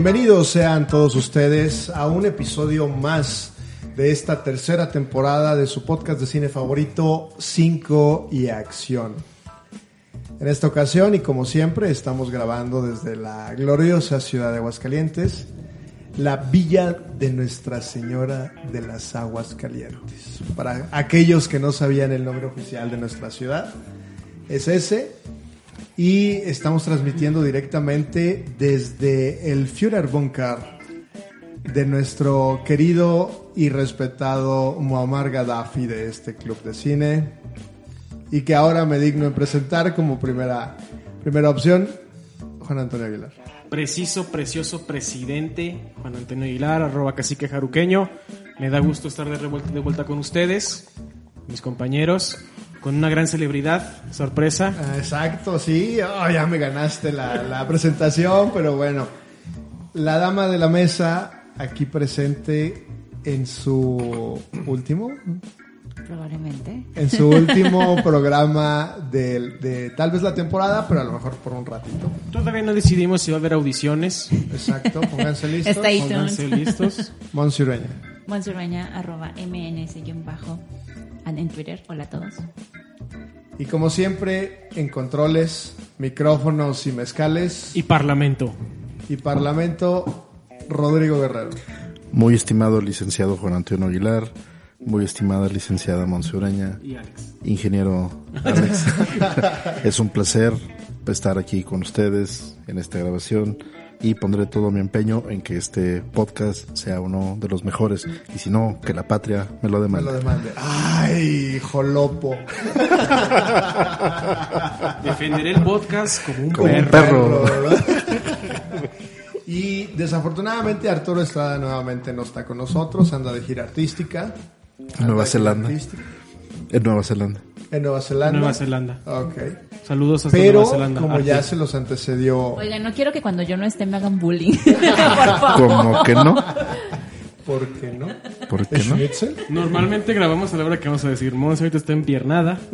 Bienvenidos sean todos ustedes a un episodio más de esta tercera temporada de su podcast de cine favorito 5 y Acción. En esta ocasión y como siempre estamos grabando desde la gloriosa ciudad de Aguascalientes, la villa de Nuestra Señora de las Aguas Calientes. Para aquellos que no sabían el nombre oficial de nuestra ciudad, es ese. Y estamos transmitiendo directamente desde el Führerbunker de nuestro querido y respetado Muammar Gaddafi de este club de cine. Y que ahora me digno en presentar como primera, primera opción, Juan Antonio Aguilar. Preciso, precioso presidente, Juan Antonio Aguilar, arroba cacique jaruqueño. Me da gusto estar de, revuelta, de vuelta con ustedes, mis compañeros, con una gran celebridad, sorpresa. Exacto, sí, oh, ya me ganaste la, la presentación, pero bueno, la dama de la mesa aquí presente en su último, Probablemente. en su último programa de, de tal vez la temporada, pero a lo mejor por un ratito. Todavía no decidimos si va a haber audiciones. Exacto, pónganse listos. Está ahí. Pónganse listos. Monsi Ureña. Monsurbaña, arroba mns-bajo en Twitter. Hola a todos. Y como siempre, en controles, micrófonos y mezcales Y Parlamento. y parlamento, Rodrigo Guerrero. Muy estimado licenciado Juan Antonio Aguilar, muy estimada licenciada Monsureña, Y Alex. ingeniero Alex. es un placer estar aquí con ustedes en esta grabación y pondré todo mi empeño en que este podcast sea uno de los mejores y si no, que la patria me lo Me demande. lo demande. ¡Ay, jolopo! Defenderé el podcast como un Como un perro. perro. ¿verdad? y desafortunadamente Arturo Estrada nuevamente no está con nosotros, anda de gira artística. Nueva Zelanda. artística. En Nueva Zelanda. En Nueva Zelanda. Nueva Zelanda. Ok. Saludos hasta Pero Nueva Zelanda. como ya Arte. se los antecedió, Oigan, no quiero que cuando yo no esté me hagan bullying. Por favor. ¿Cómo que no? ¿por qué no? ¿Por qué ¿Es no? Normalmente grabamos a la hora que vamos a decir. Monse ahorita está empiernada.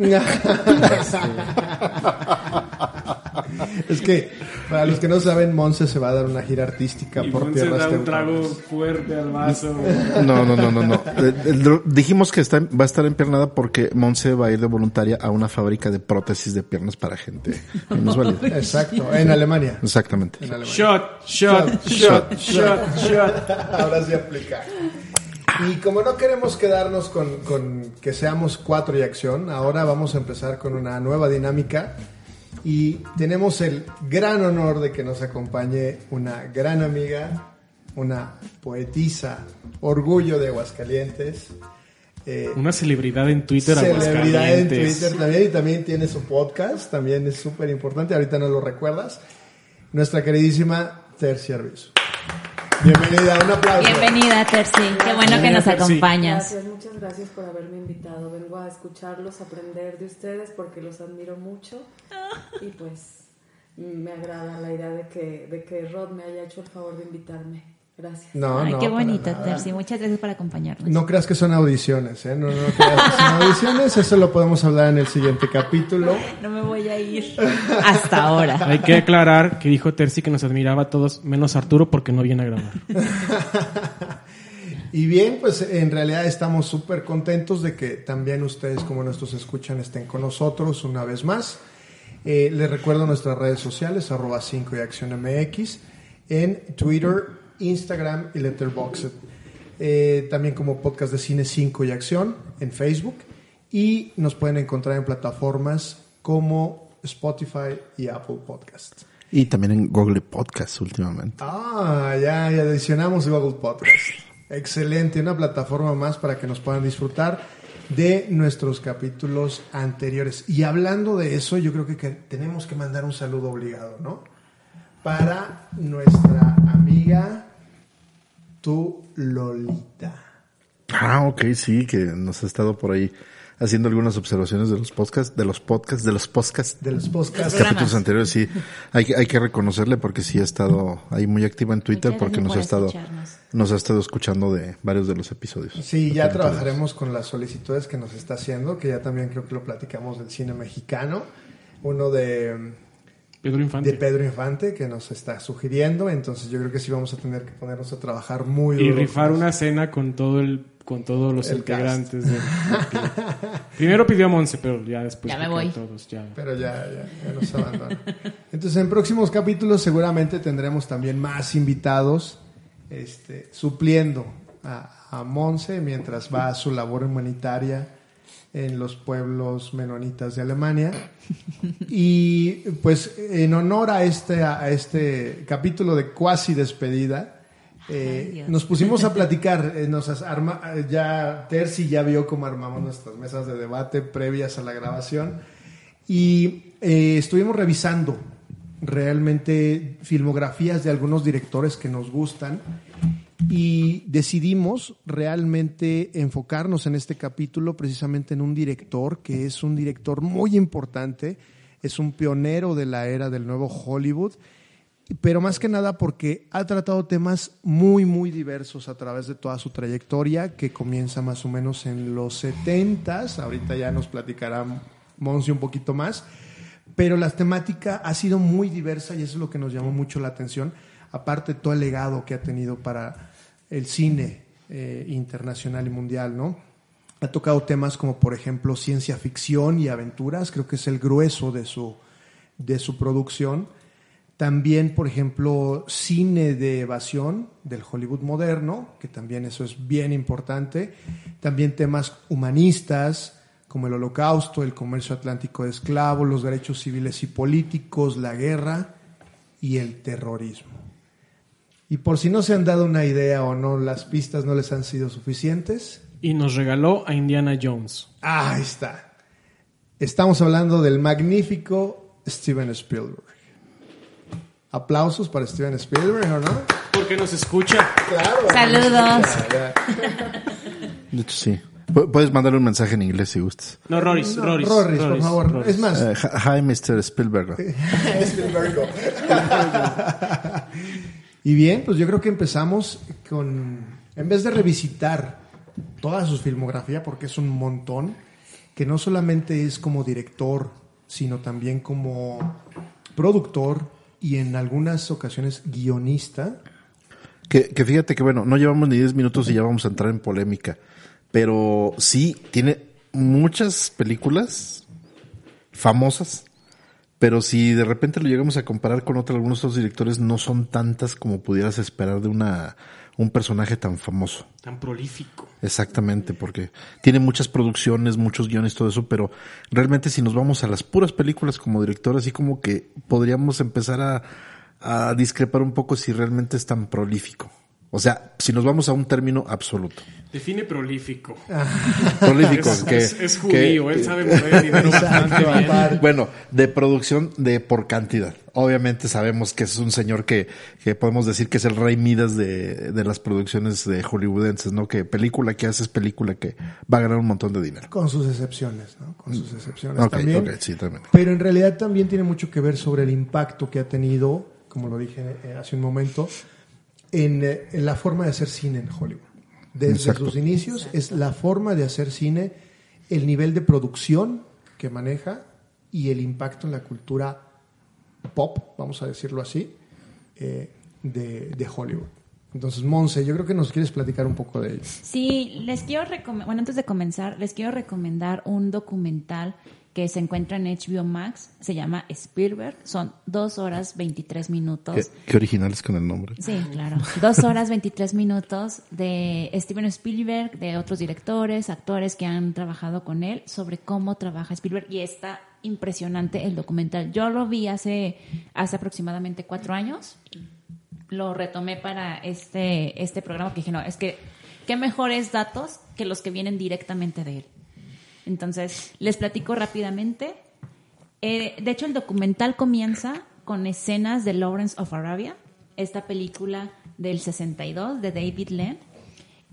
es que para los que no saben, Monse se va a dar una gira artística Y por Monse tierras da un trago fuerte al vaso. No, no, no, no, no. Eh, eh, Dijimos que está, va a estar empiernada porque Monse va a ir de voluntaria a una fábrica de prótesis de piernas para gente minusválida. Exacto, en Alemania. Exactamente. En Alemania. Shot, shot, shot, shot, shot. Ahora sí aplica. Y como no queremos quedarnos con, con que seamos cuatro y acción, ahora vamos a empezar con una nueva dinámica. Y tenemos el gran honor de que nos acompañe una gran amiga, una poetisa, orgullo de Aguascalientes. eh, Una celebridad en Twitter. celebridad en. Twitter también y también tiene su podcast, también es súper importante, ahorita no lo recuerdas. Nuestra queridísima Terci Arbizu. Bienvenida, un aplauso. Bienvenida, Terci. Qué bueno que nos acompañas. Gracias, muchas gracias por haberme invitado. Vengo a escucharlos, aprender de ustedes porque los admiro mucho y pues me agrada la idea de que, de que Rod me haya hecho el favor de invitarme. Gracias. No, Ay, no, qué bonito. Terci. Muchas gracias por acompañarnos. No creas que son audiciones, ¿eh? No, no creas que son audiciones, eso lo podemos hablar en el siguiente capítulo. No me voy a ir. Hasta ahora. Hay que aclarar que dijo Terci que nos admiraba a todos, menos Arturo, porque no viene a grabar. Y bien, pues en realidad estamos súper contentos de que también ustedes como nuestros escuchan estén con nosotros una vez más. Eh, les recuerdo nuestras redes sociales, arroba 5 y acción MX, en Twitter, Instagram y Letterboxd. Eh, también como podcast de cine 5 y acción en Facebook. Y nos pueden encontrar en plataformas como Spotify y Apple Podcasts. Y también en Google Podcast últimamente. Ah, ya, ya adicionamos Google Podcast. Excelente, una plataforma más para que nos puedan disfrutar de nuestros capítulos anteriores. Y hablando de eso, yo creo que, que tenemos que mandar un saludo obligado, ¿no? Para nuestra amiga, tu Lolita. Ah, ok, sí, que nos ha estado por ahí haciendo algunas observaciones de los podcasts, de los podcasts, de los podcasts, De los podcasts. Capítulos anteriores, sí. Hay, que- hay que reconocerle porque sí ha estado ahí muy activa en Twitter Muchas porque nos ha estado, nos ha estado escuchando de varios de los episodios. Sí, ya trabajaremos con las solicitudes que nos está haciendo, que ya también creo que lo platicamos del cine mexicano. Uno de Pedro Infante. de Pedro Infante que nos está sugiriendo. Entonces yo creo que sí vamos a tener que ponernos a trabajar muy y duro rifar con una eso. cena con todo el con todos los El integrantes del- Primero pidió a Monse, pero ya después Ya me pidió a voy. todos, ya. Pero ya, ya, ya nos abandonan. Entonces, en próximos capítulos seguramente tendremos también más invitados este, supliendo a, a Monse mientras va a su labor humanitaria en los pueblos menonitas de Alemania. Y pues en honor a este, a este capítulo de cuasi despedida, eh, Ay, nos pusimos a platicar, eh, nos arma, ya Terzi ya vio cómo armamos nuestras mesas de debate previas a la grabación. Y eh, estuvimos revisando realmente filmografías de algunos directores que nos gustan y decidimos realmente enfocarnos en este capítulo precisamente en un director que es un director muy importante, es un pionero de la era del nuevo Hollywood, pero más que nada porque ha tratado temas muy, muy diversos a través de toda su trayectoria, que comienza más o menos en los 70s, ahorita ya nos platicará Monsi un poquito más, pero la temática ha sido muy diversa y eso es lo que nos llamó mucho la atención, aparte todo el legado que ha tenido para el cine eh, internacional y mundial, ¿no? Ha tocado temas como, por ejemplo, ciencia ficción y aventuras, creo que es el grueso de su, de su producción. También, por ejemplo, cine de evasión del Hollywood moderno, que también eso es bien importante. También temas humanistas, como el holocausto, el comercio atlántico de esclavos, los derechos civiles y políticos, la guerra y el terrorismo. Y por si no se han dado una idea o no, las pistas no les han sido suficientes, Y nos regaló a Indiana Jones. ahí está. Estamos hablando del magnífico Steven Spielberg. Aplausos para Steven Spielberg, ¿o no? Porque nos escucha. Claro. Saludos. De hecho, sí. Pu- Puedes mandarle un mensaje en inglés si gustas. No, Roris, No, Roris. Rorris, por Roris, favor. Roris. Es más, Eh, hi, Mr. Spielberg. Spielberg. y bien, pues yo creo que empezamos con, en vez de revisitar toda su filmografía, porque es un montón, que no solamente es como director, sino también como productor y en algunas ocasiones guionista. Que, fíjate que, bueno, no llevamos ni 10 minutos y ya vamos a entrar en polémica. Pero sí, tiene muchas películas famosas. Pero si de repente lo llegamos a comparar con otros, algunos otros directores, no son tantas como pudieras esperar de una, un personaje tan famoso. Tan prolífico. Exactamente, porque tiene muchas producciones, muchos guiones, todo eso, pero realmente si nos vamos a las puras películas como director, así como que podríamos empezar a, a discrepar un poco si realmente es tan prolífico. O sea, si nos vamos a un término absoluto. Define prolífico. Prolífico, Es, que, es- es que- judío, él sabe mover dinero bastante bien. Bueno, de producción de por cantidad. Obviamente sabemos que es un señor que, que podemos decir que es el rey Midas de, de las producciones de hollywoodenses, ¿no? Que película que hace es película que va a ganar un montón de dinero. Con sus excepciones, ¿no? Con sus excepciones Ok, también. ok, sí, también. Pero en realidad también tiene mucho que ver sobre el impacto que ha tenido, como lo dije eh, hace un momento, en, eh, en la forma de hacer cine en Hollywood. Desde Exacto. sus inicios es la forma de hacer cine, el nivel de producción que maneja y el impacto en la cultura pop, vamos a decirlo así, eh, de, de Hollywood. Entonces, Monse, yo creo que nos quieres platicar un poco de ello. Sí, les quiero recomendar, bueno, antes de comenzar, les quiero recomendar un documental que se encuentra en HBO Max, se llama Spielberg, son dos horas 23 minutos. Qué, qué originales con el nombre. Sí, claro. Dos horas 23 minutos de Steven Spielberg, de otros directores, actores que han trabajado con él, sobre cómo trabaja Spielberg. Y está impresionante el documental. Yo lo vi hace, hace aproximadamente cuatro años. Lo retomé para este, este programa que dije, no, es que qué mejores datos que los que vienen directamente de él. Entonces, les platico rápidamente. Eh, de hecho, el documental comienza con escenas de Lawrence of Arabia, esta película del 62 de David Lean.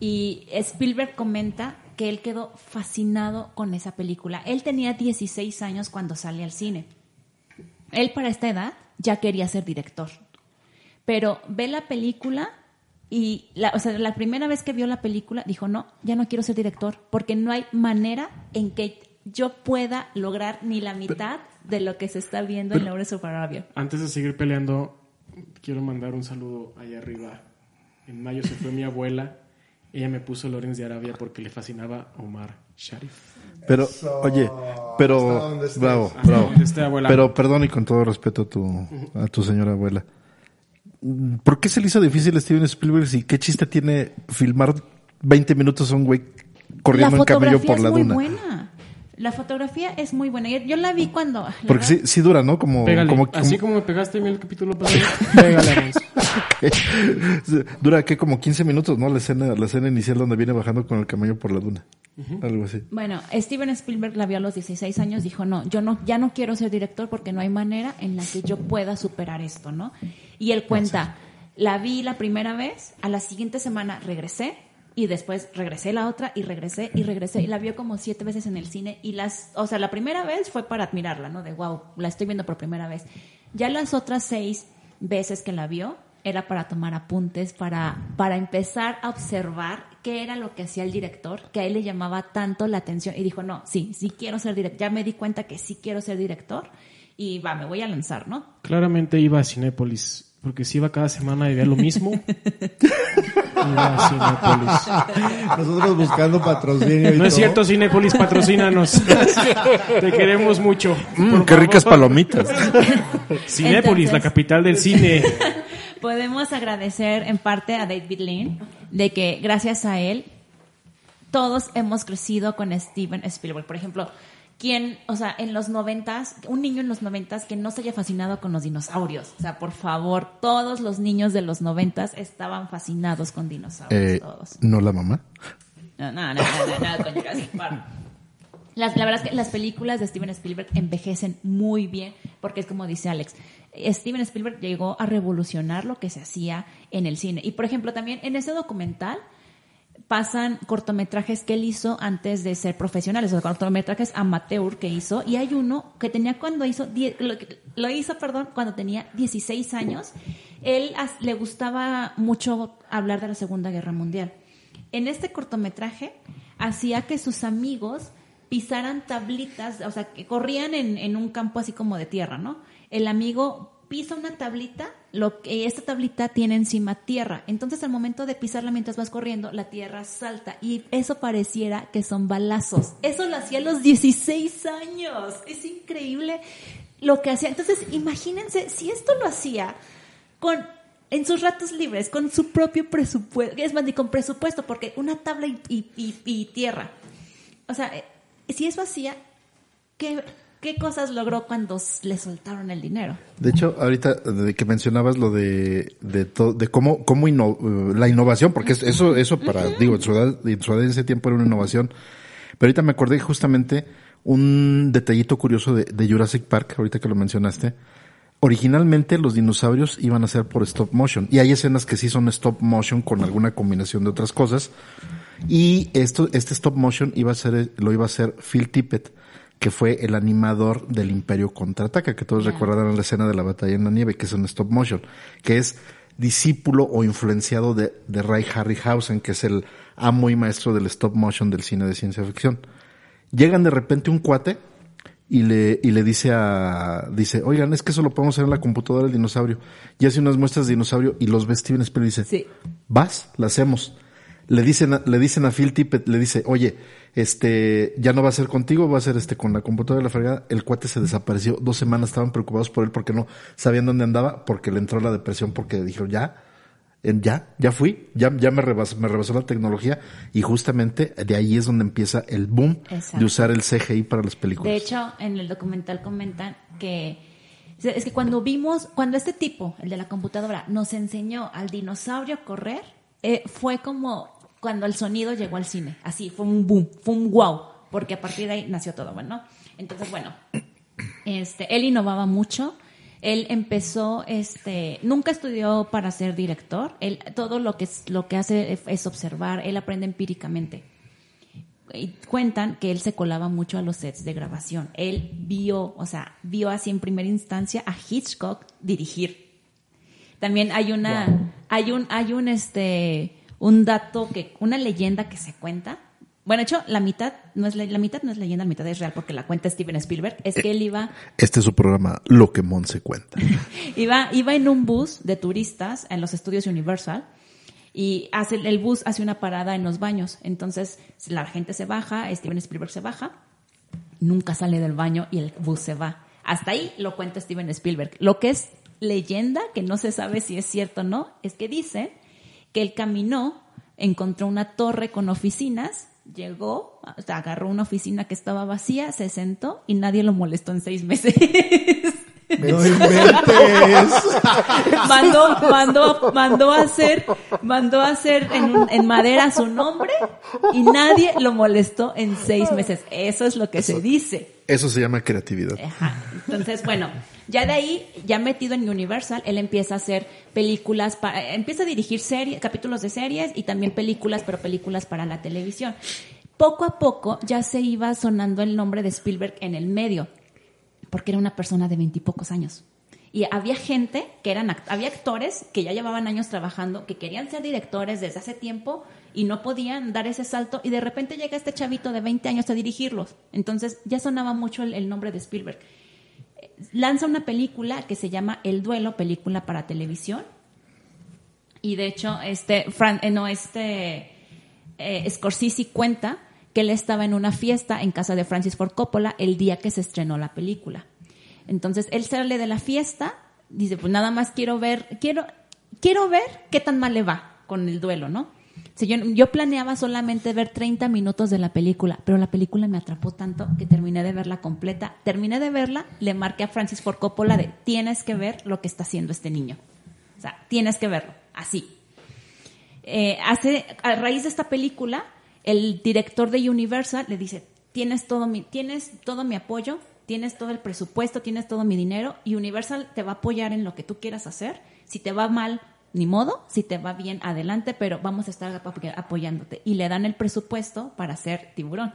Y Spielberg comenta que él quedó fascinado con esa película. Él tenía 16 años cuando sale al cine. Él para esta edad ya quería ser director. Pero ve la película y, la, o sea, la primera vez que vio la película dijo, no, ya no quiero ser director, porque no hay manera en que yo pueda lograr ni la mitad de lo que se está viendo en Lawrence of Arabia. Antes de seguir peleando, quiero mandar un saludo allá arriba. En mayo se fue mi abuela. Ella me puso Lawrence de Arabia porque le fascinaba Omar Sharif. Pero, Eso. oye, pero, bravo, bravo. donde esté, abuela. Pero perdón y con todo respeto a tu, a tu señora abuela. ¿Por qué se le hizo difícil a Steven Spielberg y qué chiste tiene filmar 20 minutos a un güey corriendo en camello por la es muy duna? buena. La fotografía es muy buena. Yo- Yo la vi cuando... la Porque sí, sí dura, ¿no? Como, Pégale. como, Así como me pegaste a mí el capítulo pasado, pégale, dura que como 15 minutos, ¿no? La escena, la escena inicial donde viene bajando con el camello por la duna. Algo así. Bueno, Steven Spielberg la vio a los 16 años, dijo, no, yo no, ya no quiero ser director porque no hay manera en la que yo pueda superar esto, ¿no? Y él cuenta, la vi la primera vez, a la siguiente semana regresé y después regresé la otra y regresé y regresé y la vio como siete veces en el cine y las, o sea, la primera vez fue para admirarla, ¿no? De wow, la estoy viendo por primera vez. Ya las otras seis veces que la vio era para tomar apuntes, para, para empezar a observar qué era lo que hacía el director, que a él le llamaba tanto la atención y dijo, no, sí, sí quiero ser director, ya me di cuenta que sí quiero ser director y va, me voy a lanzar, ¿no? Claramente iba a Cinépolis, porque si iba cada semana y veía lo mismo. iba a Cinépolis. Nosotros buscando patrocinio y No es cierto, Cinépolis, patrocínanos. Te queremos mucho. Mm, qué ricas palomitas. Cinépolis, Entonces- la capital del cine. Podemos agradecer en parte a David Lean de que gracias a él todos hemos crecido con Steven Spielberg. Por ejemplo, quien, o sea, en los noventas, un niño en los noventas que no se haya fascinado con los dinosaurios. O sea, por favor, todos los niños de los noventas estaban fascinados con dinosaurios, Eh, todos. no la mamá. No, no, no, no, no, no, con Jurassic Park. Las- la verdad es que las películas de Steven Spielberg envejecen muy bien, porque es como dice Alex, Steven Spielberg llegó a revolucionar lo que se hacía en el cine. Y por ejemplo, también en ese documental pasan cortometrajes que él hizo antes de ser profesional, esos cortometrajes amateur que hizo, y hay uno que tenía cuando hizo, lo, lo hizo, perdón, cuando tenía 16 años. Él le gustaba mucho hablar de la Segunda Guerra Mundial. En este cortometraje hacía que sus amigos pisaran tablitas, o sea, que corrían en, en un campo así como de tierra, ¿no? El amigo pisa una tablita, lo que esta tablita tiene encima tierra. Entonces, al momento de pisarla mientras vas corriendo, la tierra salta y eso pareciera que son balazos. Eso lo hacía a los 16 años. Es increíble lo que hacía. Entonces, imagínense si esto lo hacía con en sus ratos libres, con su propio presupuesto, es más, ni con presupuesto, porque una tabla y, y- tierra. O sea, eh, si eso hacía, ¿qué, ¿qué cosas logró cuando le soltaron el dinero? De hecho, ahorita de que mencionabas lo de de, to- de cómo cómo inno- la innovación, porque es- eso eso para digo en su edad en su edad en ese tiempo era una innovación. Pero ahorita me acordé justamente un detallito curioso de, de Jurassic Park, ahorita que lo mencionaste. Originalmente los dinosaurios iban a ser por stop motion y hay escenas que sí son stop motion con alguna combinación de otras cosas. Y esto este stop motion iba a ser lo iba a hacer Phil Tippett, que fue el animador del Imperio Contraataca, que todos recordarán la escena de la batalla en la nieve, que es un stop motion, que es discípulo o influenciado de, de Ray Harryhausen, que es el amo y maestro del stop motion del cine de ciencia ficción. Llegan de repente un cuate y le, y le dice a, dice, oigan, es que eso lo podemos hacer en la computadora del dinosaurio. Y hace unas muestras de dinosaurio y los ve Steven Spielberg y dice, Sí. vas, la hacemos. Le dicen, a, le dicen a Phil Tippett, le dice, oye, este, ya no va a ser contigo, va a ser este con la computadora de la fregada. El cuate se desapareció. Dos semanas estaban preocupados por él porque no sabían dónde andaba, porque le entró la depresión, porque dijeron, ya, ya, ya fui, ya, ya me rebasó, me rebasó la tecnología. Y justamente de ahí es donde empieza el boom Exacto. de usar el CGI para las películas. De hecho, en el documental comentan que es que cuando vimos, cuando este tipo, el de la computadora, nos enseñó al dinosaurio a correr, eh, fue como cuando el sonido llegó al cine. Así, fue un boom, fue un wow, porque a partir de ahí nació todo, bueno. Entonces, bueno, este, él innovaba mucho. Él empezó, este, nunca estudió para ser director. Él todo lo que es, lo que hace es observar. Él aprende empíricamente y cuentan que él se colaba mucho a los sets de grabación. Él vio, o sea, vio así en primera instancia a Hitchcock dirigir. También hay una, hay un, hay un este, un dato que, una leyenda que se cuenta Bueno, de hecho, la mitad no es la mitad no es leyenda, la mitad es real porque la cuenta Steven Spielberg. Es que él iba Este es su programa, Lo que Mon se cuenta. Iba, iba en un bus de turistas en los estudios Universal y hace, el bus hace una parada en los baños. Entonces la gente se baja, Steven Spielberg se baja, nunca sale del baño y el bus se va. Hasta ahí lo cuenta Steven Spielberg. Lo que es leyenda, que no se sabe si es cierto o no, es que dice que él caminó, encontró una torre con oficinas, llegó, o agarró una oficina que estaba vacía, se sentó y nadie lo molestó en seis meses. No inventes. mandó, mandó, mandó a hacer, mandó a hacer en, un- en madera su nombre y nadie lo molestó en seis meses. Eso es lo que se dice. Eso se llama creatividad. Ajá. Entonces, bueno, ya de ahí, ya metido en Universal, él empieza a hacer películas, para, empieza a dirigir series, capítulos de series y también películas, pero películas para la televisión. Poco a poco ya se iba sonando el nombre de Spielberg en el medio, porque era una persona de veintipocos años. Y había gente que eran, había actores que ya llevaban años trabajando, que querían ser directores desde hace tiempo y no podían dar ese salto y de repente llega este chavito de 20 años a dirigirlos. Entonces ya sonaba mucho el, nombre de Spielberg. Lanza una película que se llama El Duelo, película para televisión. Y de hecho, este, Fran- eh, no, este, eh, Scorsese cuenta que él estaba en una fiesta en casa de Francis Ford Coppola el día que se estrenó la película. Entonces él sale de la fiesta, dice, pues nada más quiero ver, quiero, quiero ver qué tan mal le va con el duelo, ¿no? Yo, yo planeaba solamente ver 30 minutos de la película, pero la película me atrapó tanto que terminé de verla completa. Terminé de verla, le marqué a Francis Ford Coppola de tienes que ver lo que está haciendo este niño. O sea, tienes que verlo, así. Eh, hace, a raíz de esta película, el director de Universal le dice, tienes todo mi, tienes todo mi apoyo, tienes todo el presupuesto, tienes todo mi dinero y Universal te va a apoyar en lo que tú quieras hacer. Si te va mal, ni modo, si te va bien, adelante, pero vamos a estar apo- apoyándote. Y le dan el presupuesto para hacer Tiburón.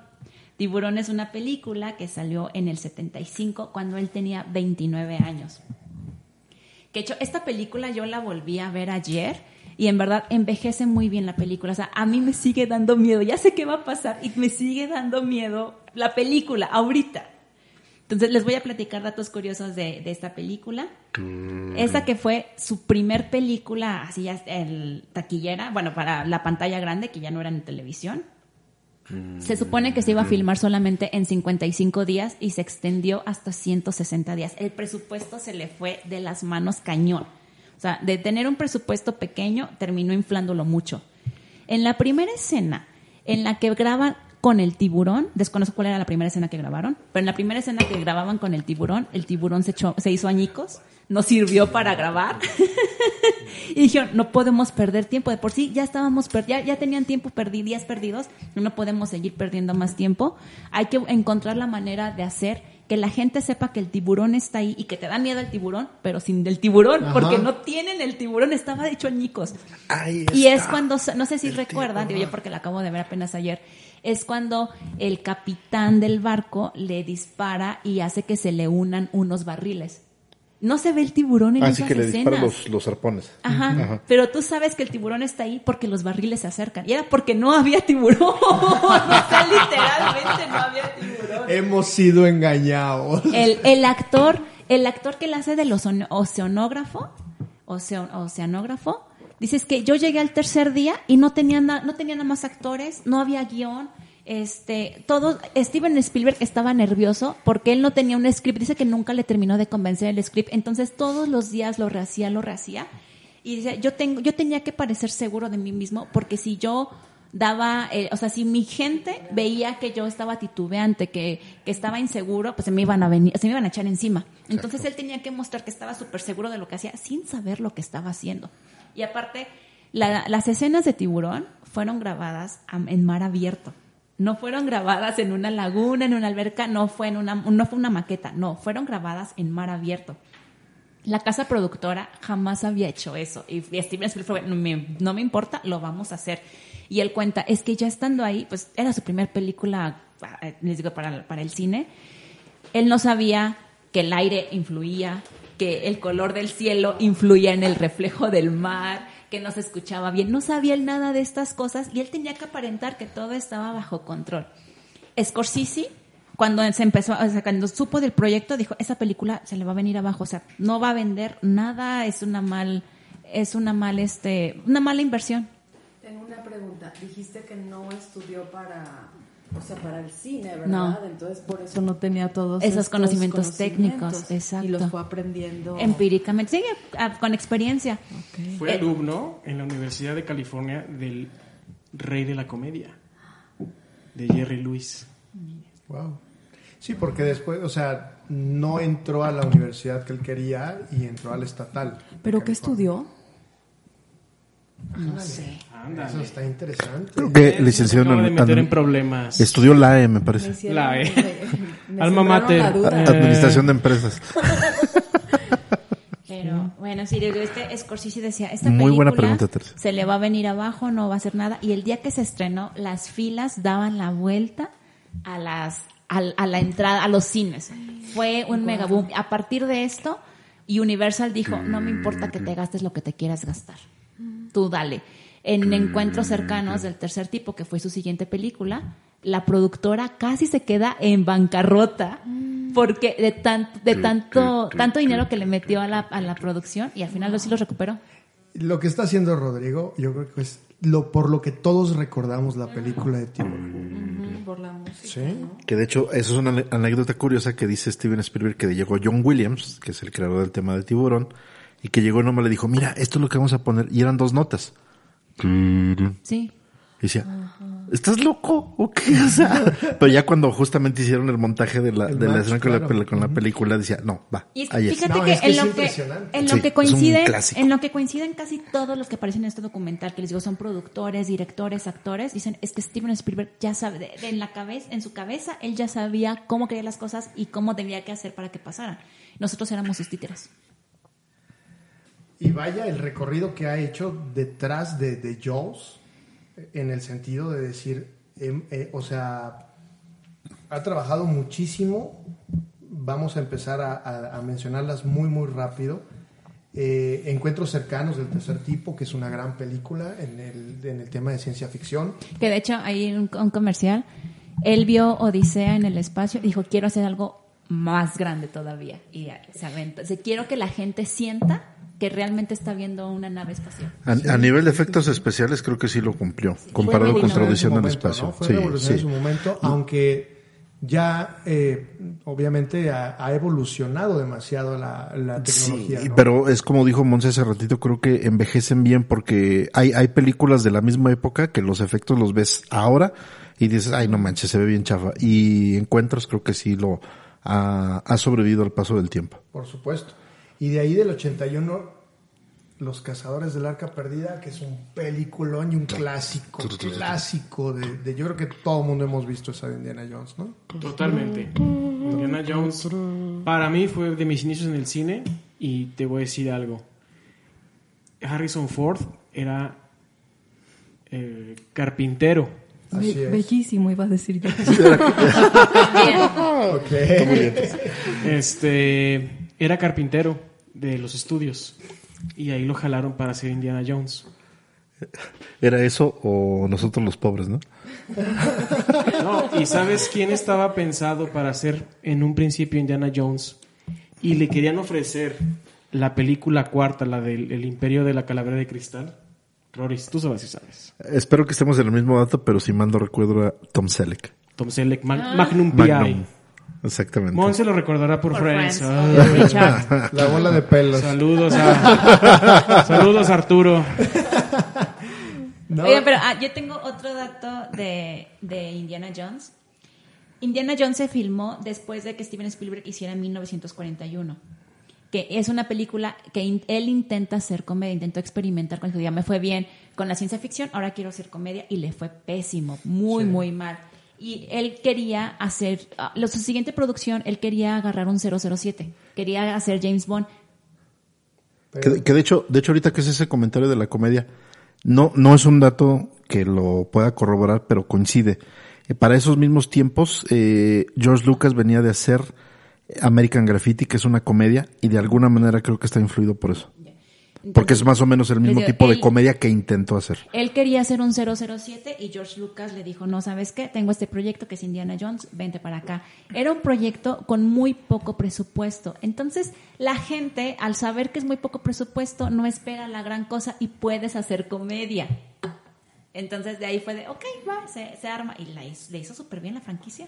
Tiburón es una película que salió en el 75 cuando él tenía 29 años. Que hecho, esta película yo la volví a ver ayer y en verdad envejece muy bien la película. O sea, a mí me sigue dando miedo. Ya sé qué va a pasar y me sigue dando miedo la película ahorita. Entonces les voy a platicar datos curiosos de, de esta película. Esa que fue su primer película, así ya el taquillera, bueno, para la pantalla grande, que ya no era en televisión. Se supone que se iba a filmar solamente en 55 días y se extendió hasta 160 días. El presupuesto se le fue de las manos cañón. O sea, de tener un presupuesto pequeño, terminó inflándolo mucho. En la primera escena, en la que graban con el tiburón, desconozco cuál era la primera escena que grabaron, pero en la primera escena que grababan con el tiburón, el tiburón se, echó- se hizo añicos, no sirvió para grabar. y dijeron, no podemos perder tiempo. De por sí ya estábamos, ya, ya tenían tiempo, perdí días perdidos, no podemos seguir perdiendo más tiempo. Hay que encontrar la manera de hacer que la gente sepa que el tiburón está ahí y que te da miedo el tiburón, pero sin del tiburón, Ajá. porque no tienen el tiburón, estaba hecho añicos. Ahí Y es cuando, no sé si recuerdan, digo yo porque la acabo de ver apenas ayer, es cuando el capitán del barco le dispara y hace que se le unan unos barriles. No se ve el tiburón en Así esas que le escenas. los, los arpones. Ajá. Ajá. Pero tú sabes que el tiburón está ahí porque los barriles se acercan. Y era porque no había tiburón. o sea, literalmente no había tiburón. Hemos sido engañados. El, el actor, el actor que le hace del ocean- oceanógrafo, oceo- oceanógrafo, dices que yo llegué al tercer día y no tenía na- no tenía nada más actores, no había guion. Este, todos, Steven Spielberg estaba nervioso porque él no tenía un script, dice que nunca le terminó de convencer el script, entonces todos los días lo rehacía, lo rehacía, y dice, yo tengo, yo tenía que parecer seguro de mí mismo, porque si yo daba, eh, o sea, si mi gente veía que yo estaba titubeante, que, que estaba inseguro, pues se me iban a venir, se me iban a echar encima. Entonces él tenía que mostrar que estaba súper seguro de lo que hacía, sin saber lo que estaba haciendo. Y aparte, la- las escenas de tiburón fueron grabadas en mar abierto. No fueron grabadas en una laguna, en una alberca, no fue en una, no fue una maqueta, no, fueron grabadas en mar abierto. La casa productora jamás había hecho eso. Y Steven Spielberg no me, no me importa, lo vamos a hacer. Y él cuenta, es que ya estando ahí, pues era su primera película, eh, les digo, para el cine. Él no sabía que el aire influía, que el color del cielo influía en el reflejo del mar, que no se escuchaba bien. No sabía él nada de estas cosas y él tenía que aparentar que todo estaba bajo control. Scorsese, cuando se empezó, o sea, cuando supo del proyecto, dijo, esa película se le va a venir abajo, o sea, no va a vender nada, es una mal, es una mal, este, una mala inversión. Tengo una pregunta. Dijiste que no estudió para, o sea, para el cine, ¿verdad? No. Entonces por eso no tenía todos Esos estos conocimientos técnicos, exacto. Y los fue aprendiendo. Empíricamente, sí, a- con experiencia. Fue Eh, alumno en la Universidad de California del rey de la comedia, de Jerry Lewis. Wow. Sí, porque después, o sea, no entró a la universidad que él quería y entró al estatal. ¿Pero qué estudió? No sé. Ándale. Eso está interesante. Creo que licenciado de en, meter en admi- problemas. estudió la E, me parece. hicieron- La E. me- me Alma mater. Administración de empresas. Pero bueno, sí, digo, este Scorsese decía, esta Muy buena pregunta, Teresa. se le va a venir abajo, no va a hacer nada. Y el día que se estrenó, las filas daban la vuelta a las a, a la entrada, a los cines. Fue un mega boom. A partir de esto, Universal dijo, no me importa que te gastes lo que te quieras gastar. Tú dale. En encuentros cercanos del tercer tipo, que fue su siguiente película, la productora casi se queda en bancarrota porque de, tan- de tanto, tanto dinero que le metió a la, a la producción y al final lo sí lo recuperó. Lo que está haciendo Rodrigo, yo creo que es lo por lo que todos recordamos la película de Tiburón. Ujú, Por la música. Sí. ¿no? Que de hecho, eso es una anécdota curiosa que dice Steven Spielberg que llegó John Williams, que es el creador del tema de tiburón, y que llegó y nomás le dijo, mira, esto es lo que vamos a poner. Y eran dos notas. Y Sí. decía, ¿estás loco? ¿O qué? O sea, pero ya cuando justamente hicieron el montaje de la, El de la escena con, la, con la película, decía, no, va, Y es- ahí es. fíjate No, que, es que en, es lo que impresionante. en lo Sí, que coinciden, en lo que coinciden casi todos los que aparecen en este documental, que les digo son productores, directores, actores, dicen es que Steven Spielberg ya sabe, de- de- en la cabeza, en su cabeza, él ya sabía cómo quería las cosas y cómo debía que hacer para que pasaran. Nosotros éramos sus títeres. Y vaya el recorrido que ha hecho detrás de, de Jaws, en el sentido de decir, em, eh, o sea, ha trabajado muchísimo. Vamos a empezar a, mencionarlas muy, muy rápido. Eh, Encuentros cercanos del tercer tipo, que es una gran película en el, en el tema de ciencia ficción. Que de hecho hay un, un comercial, él vio Odisea en el espacio y dijo quiero hacer algo más grande todavía y se aventó. O sea, quiero que la gente sienta que realmente está viendo una nave espacial. A, a nivel de efectos especiales creo que sí lo cumplió, comparado con Tradición en del Espacio. ¿no? Fue Sí, revolucionario en sí. su momento, aunque ya eh, obviamente ha, ha evolucionado demasiado la, la tecnología. Sí, ¿no? pero es como dijo Monse hace ratito, creo que envejecen bien porque hay, hay películas de la misma época que los efectos los ves ahora y dices, ay no manches, se ve bien chafa. Y encuentros creo que sí lo ha, ha sobrevivido al paso del tiempo. Por supuesto. Y de ahí del 81, Los Cazadores del Arca Perdida, que es un peliculón y un clásico, clásico de, de- yo creo que todo el mundo hemos visto esa de Indiana Jones, ¿no? Totalmente. Indiana Jones para mí fue de mis inicios en el cine y te voy a decir algo. Harrison Ford era eh, carpintero. Así Be- es. Bellísimo, iba a decir yo. Ok. Este era carpintero de los estudios y ahí lo jalaron para hacer Indiana Jones. ¿Era eso o nosotros los pobres, no? No, y sabes quién estaba pensado para hacer en un principio Indiana Jones y le querían ofrecer la película cuarta, la del el Imperio de la Calavera de Cristal. Roris, tú sabes si sabes. Espero que estemos en el mismo dato, pero si mando recuerdo a Tom Selleck. Tom Selleck, Mag- Magnum PI. Exactamente. Monse lo recordará por, Por Friends. La bola de pelos. saludos a saludos Arturo. No, Oigan, pero ah, yo tengo otro dato de, de Indiana Jones. Indiana Jones se filmó después de que Steven Spielberg hiciera en 1941. Que es una película que in- él intenta hacer comedia, intentó experimentar con eso. Ya me fue bien con la ciencia ficción, ahora quiero hacer comedia y le fue pésimo, muy, muy mal. Y él quería hacer, ah, su siguiente producción, él quería agarrar un 007, quería hacer James Bond, Que, que de hecho, de hecho ahorita que es ese comentario de la comedia, no, no es un dato que lo pueda corroborar, pero coincide. Eh, para esos mismos tiempos, eh, George Lucas venía de hacer American Graffiti, que es una comedia, y de alguna manera creo que está influido por eso. Porque es más o menos el mismo digo, tipo de él- comedia que intentó hacer. Él quería hacer un 007 y George Lucas le dijo, no, ¿sabes qué? Tengo este proyecto que es Indiana Jones, vente para acá. Era un proyecto con muy poco presupuesto. Entonces, la gente, al saber que es muy poco presupuesto, no espera la gran cosa y puedes hacer comedia. Entonces, de ahí fue de, ok, va, se, se arma. Y la hizo- le hizo súper bien la franquicia.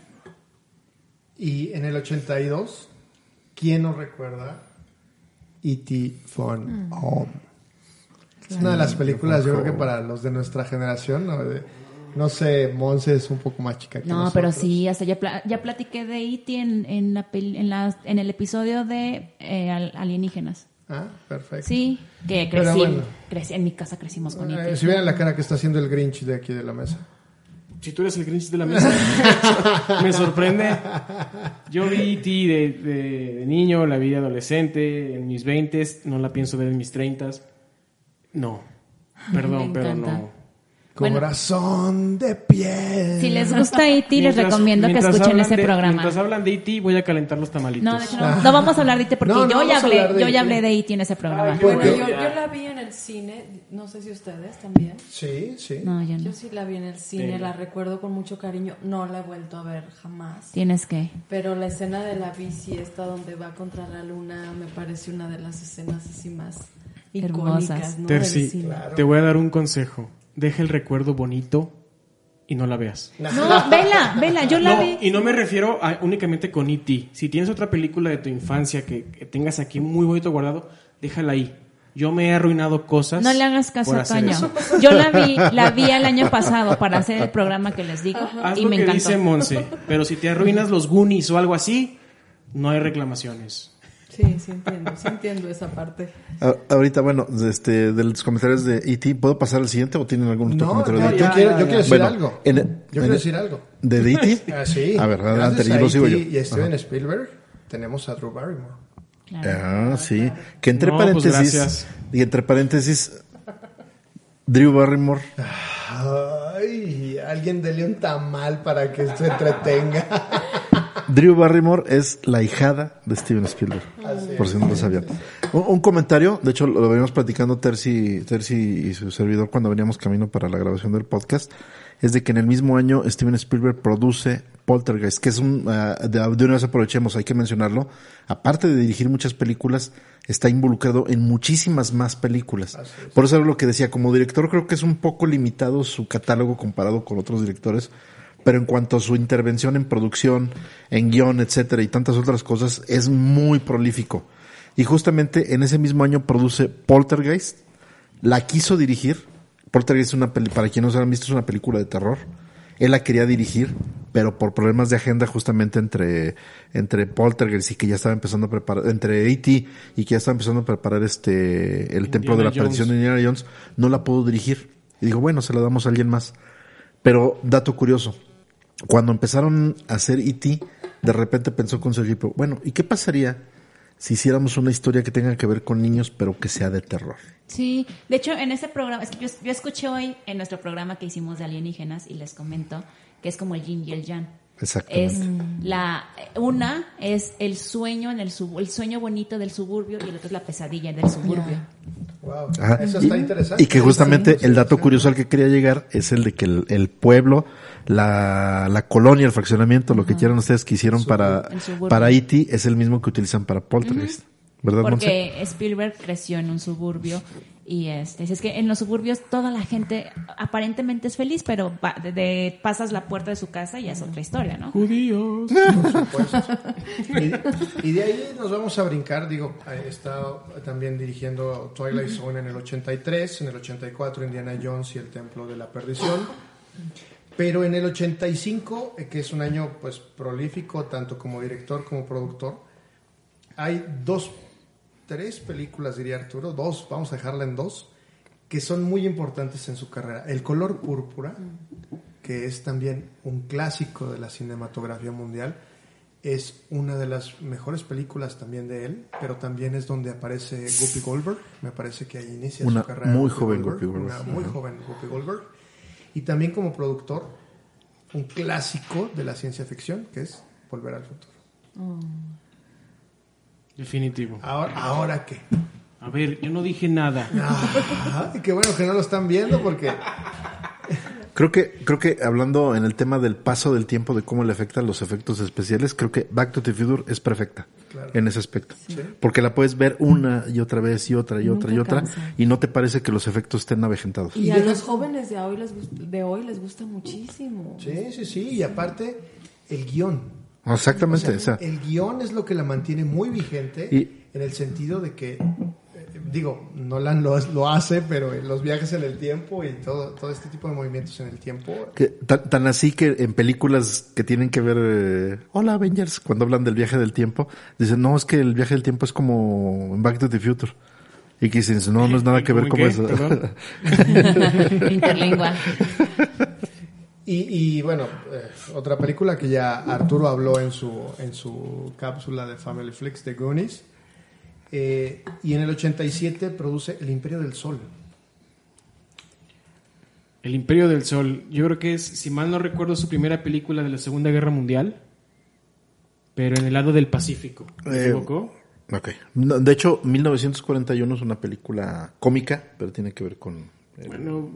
Y en el 82, ¿quién nos recuerda? E.T. Phone Home. Es una de las películas, yo creo que para los de nuestra generación, ¿no? De- no sé, Monse es un poco más chica que No, pero sí, hasta ya, ya platiqué de E.T. en, en, la en, la- en el episodio de eh, al- Alienígenas. Ah, perfecto. Sí, que Pero crecí, bueno. crecí- en mi casa crecimos con E Eh, E.T. si vieran la cara que está haciendo el Grinch de aquí de la mesa. Si tú eres el Grinch de la mesa, me sorprende. Yo vi E.T. De, de, de niño, la vi de adolescente, en mis 20 no la pienso ver en mis 30 No, perdón, pero encanta. Bueno. Corazón de piel. Si les gusta E.T., les recomiendo que escuchen ese de- programa. Mientras hablan de E.T., voy a calentar los tamalitos. No, de hecho, no, no vamos a hablar de E.T. porque No, no yo, ya hablé, yo ya E.T.. hablé de E.T. en ese programa. Ay, Bueno, yo, yo la vi en el cine, no sé si ustedes también. Sí, sí. No, yo no. Yo sí la vi en el cine, Sí. la recuerdo con mucho cariño, no la he vuelto a ver jamás. Tienes que. Pero la escena de la bici, esta donde va contra la luna, me parece una de las escenas así más Hermosas. icónicas, ¿no? Del Terci, te voy a dar un consejo. Deja el recuerdo bonito y no la veas. No, vela, vela, yo la No, vi. y no me refiero a- únicamente con E.T. Si tienes otra película de tu infancia que, que tengas aquí muy bonito guardado, déjala ahí. Yo me he arruinado cosas. No le hagas caso a Toño. Yo la vi, la vi el año pasado para hacer el programa que les digo Haz y lo me que encantó. dice Monse. Pero si te arruinas los Goonies o algo así, no hay reclamaciones. Sí, sí entiendo, sí entiendo esa parte. A- ahorita, bueno, de, este, de los comentarios de E.T., ¿puedo pasar al siguiente o tienen algún otro No, comentario no, de yo, E.T.? quiero, yo quiero decir Bueno, algo. en- yo en- quiero decir algo. ¿De E.T.? Ah, sí. A ver, adelante, yo lo sigo yo. E.T. Y a Steven Spielberg tenemos a Drew Barrymore. Claro. Ah, sí. Que entre No, pues paréntesis, gracias. y entre paréntesis, Drew Barrymore, Ay, alguien dele un tamal para que se entretenga. Drew Barrymore es la hijada de Steven Spielberg, por si no lo sabían. Un, un comentario, de hecho lo veníamos platicando Terci, Terci y su servidor cuando veníamos camino para la grabación del podcast, es de que en el mismo año Steven Spielberg produce Poltergeist, que es un, ah, de, de una vez aprovechemos, hay que mencionarlo, aparte de dirigir muchas películas, está involucrado en muchísimas más películas. Por eso era lo que decía, como director creo que es un poco limitado su catálogo comparado con otros directores, pero en cuanto a su intervención en producción, en guion, etcétera, y tantas otras cosas, es muy prolífico. Y justamente en ese mismo año produce Poltergeist, la quiso dirigir. Poltergeist es una peli, para quienes no se han visto, es una película de terror. Él la quería dirigir, pero por problemas de agenda justamente entre, entre Poltergeist y que ya estaba empezando a preparar, entre E.T. y que ya estaba empezando a preparar este, el Templo de la Indiana Perdición de. Indiana Jones, no la pudo dirigir. Y digo, bueno, se la damos a alguien más. Pero, dato curioso, cuando empezaron a hacer E.T., de repente pensó con su equipo, bueno, ¿y qué pasaría si hiciéramos una historia que tenga que ver con niños, pero que sea de terror? Sí, de hecho en ese programa, es que yo, yo escuché hoy en nuestro programa que hicimos de alienígenas y les comento que es como el yin y el yang. Exactamente. Es la una es el sueño en el sub, el sueño bonito del suburbio y el otro es la pesadilla del suburbio. Wow, Ajá. eso Y- está interesante. Y que justamente Sí, el sí, dato curioso al que quería llegar es el de que el, el pueblo, la, la colonia, el fraccionamiento, lo que quieran ustedes que hicieron para, para E.T. es el mismo que utilizan para Poltergeist. ¿Verdad? Porque Spielberg creció en un suburbio y este, es que en los suburbios toda la gente aparentemente es feliz, pero va- de, de- pasas la puerta de su casa y es otra historia, ¿no? Judíos. Y, y de ahí nos vamos a brincar, digo, he estado también dirigiendo Twilight Zone en el 83, en el 84 Indiana Jones y el Templo de la Perdición. Pero en el 85, eh, que es un año pues prolífico tanto como director como productor, hay dos, tres películas diría Arturo, dos, vamos a dejarla en dos, que son muy importantes en su carrera. El color púrpura, que es también un clásico de la cinematografía mundial, es una de las mejores películas también de él, pero también es donde aparece Guppy Goldberg. Me parece que ahí inicia Una su carrera. muy joven Goldberg. Una muy joven Guppy Goldberg. Y también como productor, un clásico de la ciencia ficción, que es Volver al Futuro. Definitivo. Ahora, ¿ahora qué? A ver, yo no dije nada. Ay, qué bueno que no lo están viendo porque Creo que, creo que hablando en el tema del paso del tiempo, de cómo le afectan los efectos especiales, creo que Back to the Future es perfecta en ese aspecto. Porque la puedes ver una y otra vez y otra y otra y otra cansa. y no te parece que los efectos estén avejentados. Y a los jóvenes de hoy les, de hoy les gusta muchísimo. sí, sí, sí, y aparte el guion. Exactamente, O o sea, el guion es lo que la mantiene muy vigente Y- en el sentido de que, digo, Nolan lo, lo hace, pero los viajes en el tiempo y todo, todo este tipo de movimientos en el tiempo. que tan, tan así que en películas que tienen que ver, eh, hola Avengers, cuando hablan del viaje del tiempo, dicen, no, es que el viaje del tiempo es como en Back to the Future. Y que dicen, no, no es nada que ver ¿Cómo como en qué? eso. Interlingua. Y, y, bueno, eh, otra película que ya Arturo habló en su, en su cápsula de Family Flicks de Goonies. Eh, y en el 87 produce El Imperio del Sol. El Imperio del Sol. Yo creo que es, si mal no recuerdo, su primera película de la Segunda Guerra Mundial. Pero en el lado del Pacífico. ¿Me Eh, equivoco? Ok. No, de hecho, 1941 es una película cómica, pero tiene que ver con... eh, Bueno,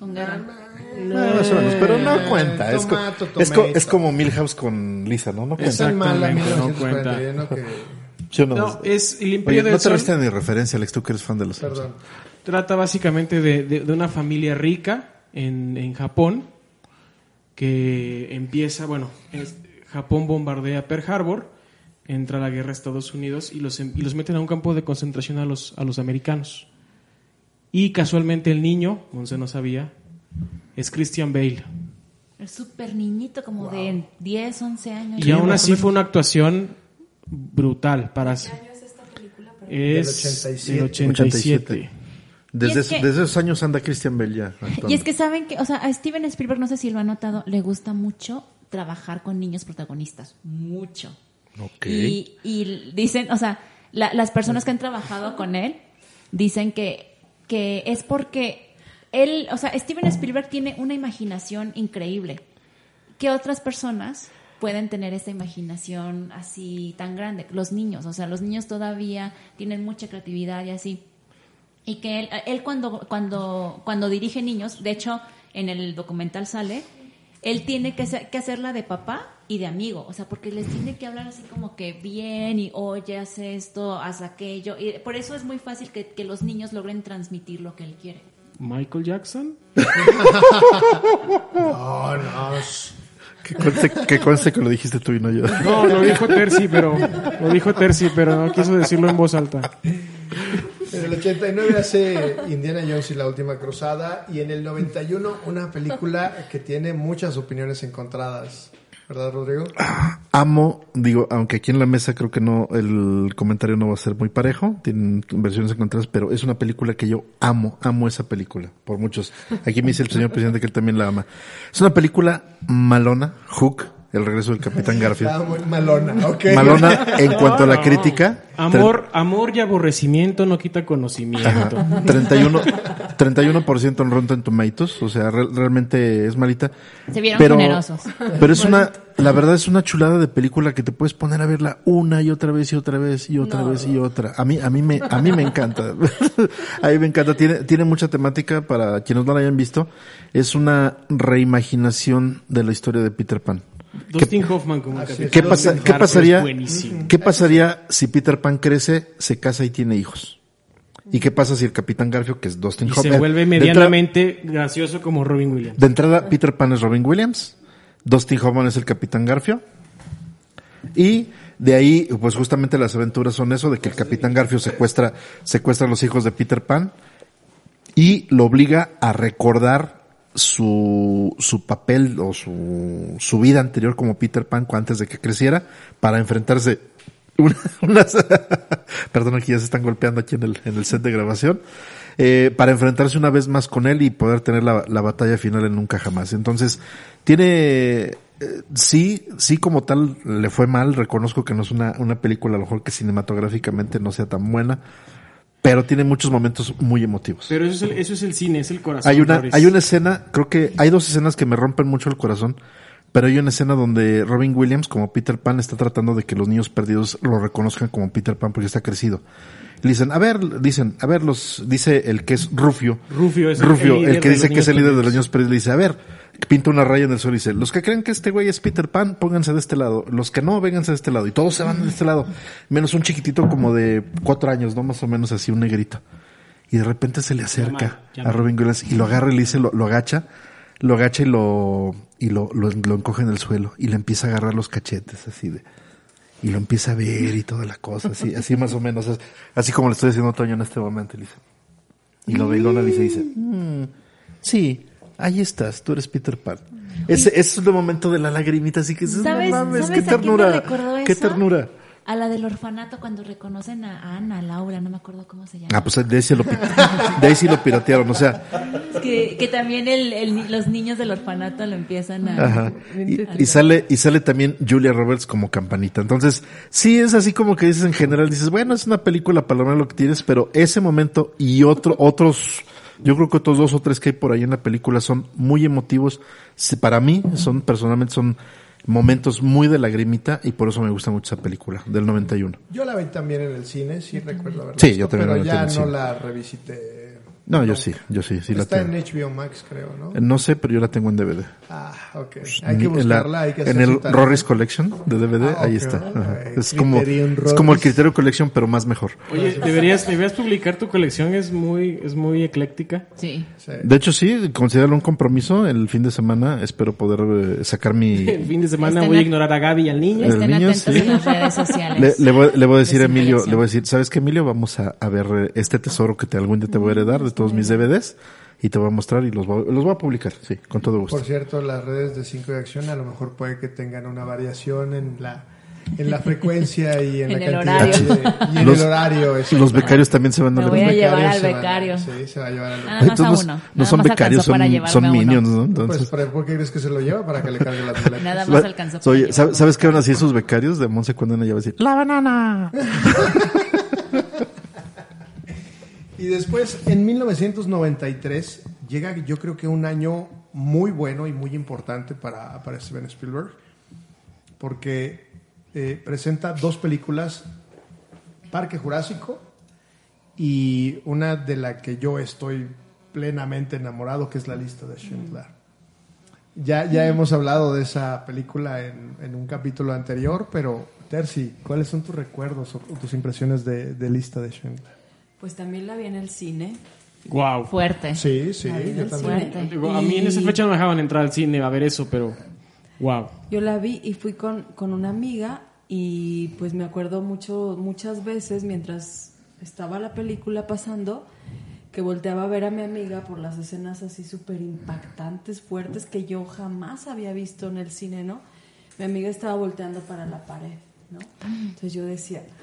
Con guerra. más o menos, pero no cuenta. Es, co- Tomato, es, co- tomato. es como Milhouse con Lisa, ¿no? No cuenta. Es el mala Exactamente, no 1941 que... ¿Sí o no? no, es El Oye, Imperio no del te Sol. resta ni referencia, Alex, tú que eres fan de los Perdón. Trata básicamente de, de- de una familia rica en, en Japón que empieza, bueno, es- Japón bombardea Pearl Harbor, entra la guerra a Estados Unidos y los, em- y los meten a un campo de concentración a los, a los americanos. Y casualmente el niño, Monse no sabía, es Christian Bale. Es súper niñito, como de 10, 11 años. Y aún así fue una actuación brutal para... Es Del 87. del 87. Desde, es que- desde esos años anda Christian Bell ya. actuando. Y es que saben que, o sea, a Steven Spielberg, no sé si lo ha notado, le gusta mucho trabajar con niños protagonistas. Mucho. Ok. Y, y dicen, o sea, la- las personas que han trabajado con él dicen que, que es porque él, o sea, Steven Spielberg tiene una imaginación increíble. que otras personas pueden tener esa imaginación así tan grande? Los niños, o sea, los niños todavía tienen mucha creatividad y así. Y que él, él cuando, cuando, cuando dirige niños, de hecho, en el documental sale, él tiene que, ser- que hacerla de papá y de amigo, o sea, porque les tiene que hablar así como que bien y oye, haz esto, haz aquello. Y por eso es muy fácil que, que los niños logren transmitir lo que él quiere. Michael Jackson. No, no. Que conste, que conste que lo dijiste tú y no yo. No, lo dijo Terzi, pero lo dijo Terzi, pero no quiso decirlo en voz alta. En el 89 hace Indiana Jones y la última cruzada y en el 91 una película que tiene muchas opiniones encontradas. ¿Verdad, Rodrigo? Amo, digo, aunque aquí en la mesa creo que no, el comentario no va a ser muy parejo, tienen versiones encontradas, pero es una película que yo amo, amo esa película, por muchos. Aquí me dice el señor presidente que él también la ama. Es una película malona, Hook, el regreso del Capitán Garfield. muy malona, ¿ok? Malona en cuanto a la No, crítica. Amor, amor y aborrecimiento no quita conocimiento. Ajá. 31, 31% en Rotten Tomatoes, o sea, re- realmente es malita. Se vieron pero, generosos. Pero es una, la verdad es una chulada de película que te puedes poner a verla una y otra vez y otra vez y otra vez y otra. A mí, a mí me, a mí me encanta. a mí me encanta. Tiene, tiene mucha temática para quienes no la hayan visto. Es una reimaginación de la historia de Peter Pan. Dustin Hoffman como capitán. ¿Qué, pasa, ¿Qué pasaría? buenísimo. ¿Qué pasaría si Peter Pan crece, se casa y tiene hijos? ¿Y qué pasa si el Capitán Garfio, que es Dustin Y Hoffman, se vuelve entrada- medianamente gracioso como Robin Williams. de entrada, Peter Pan es Robin Williams, Dustin Hoffman es el Capitán Garfio, y de ahí, pues justamente las aventuras son eso, de que el Capitán Garfio secuestra, secuestra a los hijos de Peter Pan y lo obliga a recordar su, su papel o su, su vida anterior como Peter Pan antes de que creciera para enfrentarse una- unas, perdón, aquí ya se están golpeando aquí en el, en el set de grabación, eh, para enfrentarse una vez más con él y poder tener la, la batalla final en Nunca Jamás. Entonces, tiene, eh, sí, sí como tal le fue mal, reconozco que no es una, una película a lo mejor que cinematográficamente no sea tan buena, pero tiene muchos momentos muy emotivos. Pero eso es el, eso es el cine, es el corazón. Hay una, hay una escena, creo que hay dos escenas que me rompen mucho el corazón. Pero hay una escena donde Robin Williams, como Peter Pan, está tratando de que los niños perdidos lo reconozcan como Peter Pan porque está crecido. Le dicen, a ver, dicen, a ver, los, dice el que es Rufio. Rufio es el- Rufio, el que dice que es el líder de los niños perdidos. Le dice, a ver, pinta una raya en el suelo y dice, los que creen que este güey es Peter Pan, pónganse de este lado. Los que no, vénganse de este lado. Y todos se van de este lado. Menos un chiquitito como de cuatro años, ¿no? Más o menos así, un negrito. Y de repente se le acerca Llama- llama. a Robin Williams y lo agarra y le dice, lo, lo agacha, lo agacha y lo, y lo, lo, lo encoge en el suelo y le empieza a agarrar los cachetes así de, y lo empieza a ver y toda la cosa, así, así más o menos, así como le estoy diciendo a Toño en este momento, y le dice, y lo ve y lo analiza y dice, "Mm, sí, ahí estás, tú eres Peter Pan. Ese, ese es el momento de la lagrimita, así que dices, ¿Sabes, no mames, ¿sabes qué ternura, qué eso? ternura. A la del orfanato cuando reconocen a Ana, Laura, no me acuerdo cómo se llama. Ah, pues de ahí, sí lo, sí lo piratearon, o sea, que, que también el, el ni- los niños del orfanato lo empiezan a... Ajá. Y, y sale, y sale también Julia Roberts como campanita. Entonces, sí es así como que dices en general, dices, bueno, es una película para lo que tienes, pero ese momento y otro, otros, yo creo que otros dos o tres que hay por ahí en la película son muy emotivos. Para mí, son, personalmente, son momentos muy de lagrimita y por eso me gusta mucho esa película, del 91. Yo la vi también en el cine, sí recuerdo haberla Sí, visto, yo también pero la vi en ya no cine. la revisité. No, yo sí, yo sí, sí la Está tengo. en HBO Max, creo, ¿no? No sé, pero yo la tengo en DVD. Ah, ok. Hay que En la- buscarla, hay que en el tarea. Rory's Collection de DVD, Ah, ahí está. Es como, es como el. Criterio Collection, pero más mejor. Oye, deberías, deberías publicar tu colección, es muy, es muy ecléctica. Sí. Sí. De hecho, sí, considero un compromiso. El fin de semana espero poder eh, sacar mi... El fin de semana Estén voy a ignorar a Gaby y al niño. El Estén niño, atentos sí. en las redes Le, sociales. le voy, le voy a decir a Emilio, le voy a decir, ¿sabes qué, Emilio? Vamos a, a ver eh, este tesoro que te algún día te voy a heredar de todos mis DVDs y te voy a mostrar y los voy, los voy a publicar, sí, con todo gusto. Por cierto, las redes de 5 de acción a lo mejor puede que tengan una variación en la en la frecuencia y en, En la el cantidad horario. de- y en Los- el horario. exacto. Los becarios también se van a Me voy a llevar al van becario. sí, se va a llevar al Nada becario. más a uno. no son becarios, son, son minions, ¿no? Pues, Entonces, ¿para- ¿por qué crees que se lo lleva? Para que le cargue las boletas. Nada más alcanzó para Oye, ¿sabes, ¿sabes qué van a decir esos becarios de Monse cuando ella va a decir? ¡La banana! Y después, en 1993, llega yo creo que un año muy bueno y muy importante para, para Steven Spielberg, porque eh, presenta dos películas, Parque Jurásico y una de la que yo estoy plenamente enamorado, que es La lista de Schindler. Ya, ya hemos hablado de esa película en, en un capítulo anterior, pero Terzi, ¿cuáles son tus recuerdos o tus impresiones de, de lista de Schindler? Pues también la vi en el cine. Wow. Fuerte. Sí, sí, La vi en yo también. Digo, a mí en esa fecha no me dejaban entrar al cine a ver eso, pero wow. Yo la vi y fui con, con una amiga y pues me acuerdo mucho, muchas veces mientras estaba la película pasando que volteaba a ver a mi amiga por las escenas así súper impactantes, fuertes que yo jamás había visto en el cine, ¿no? Mi amiga estaba volteando para la pared, ¿no? Entonces yo decía, "Ah,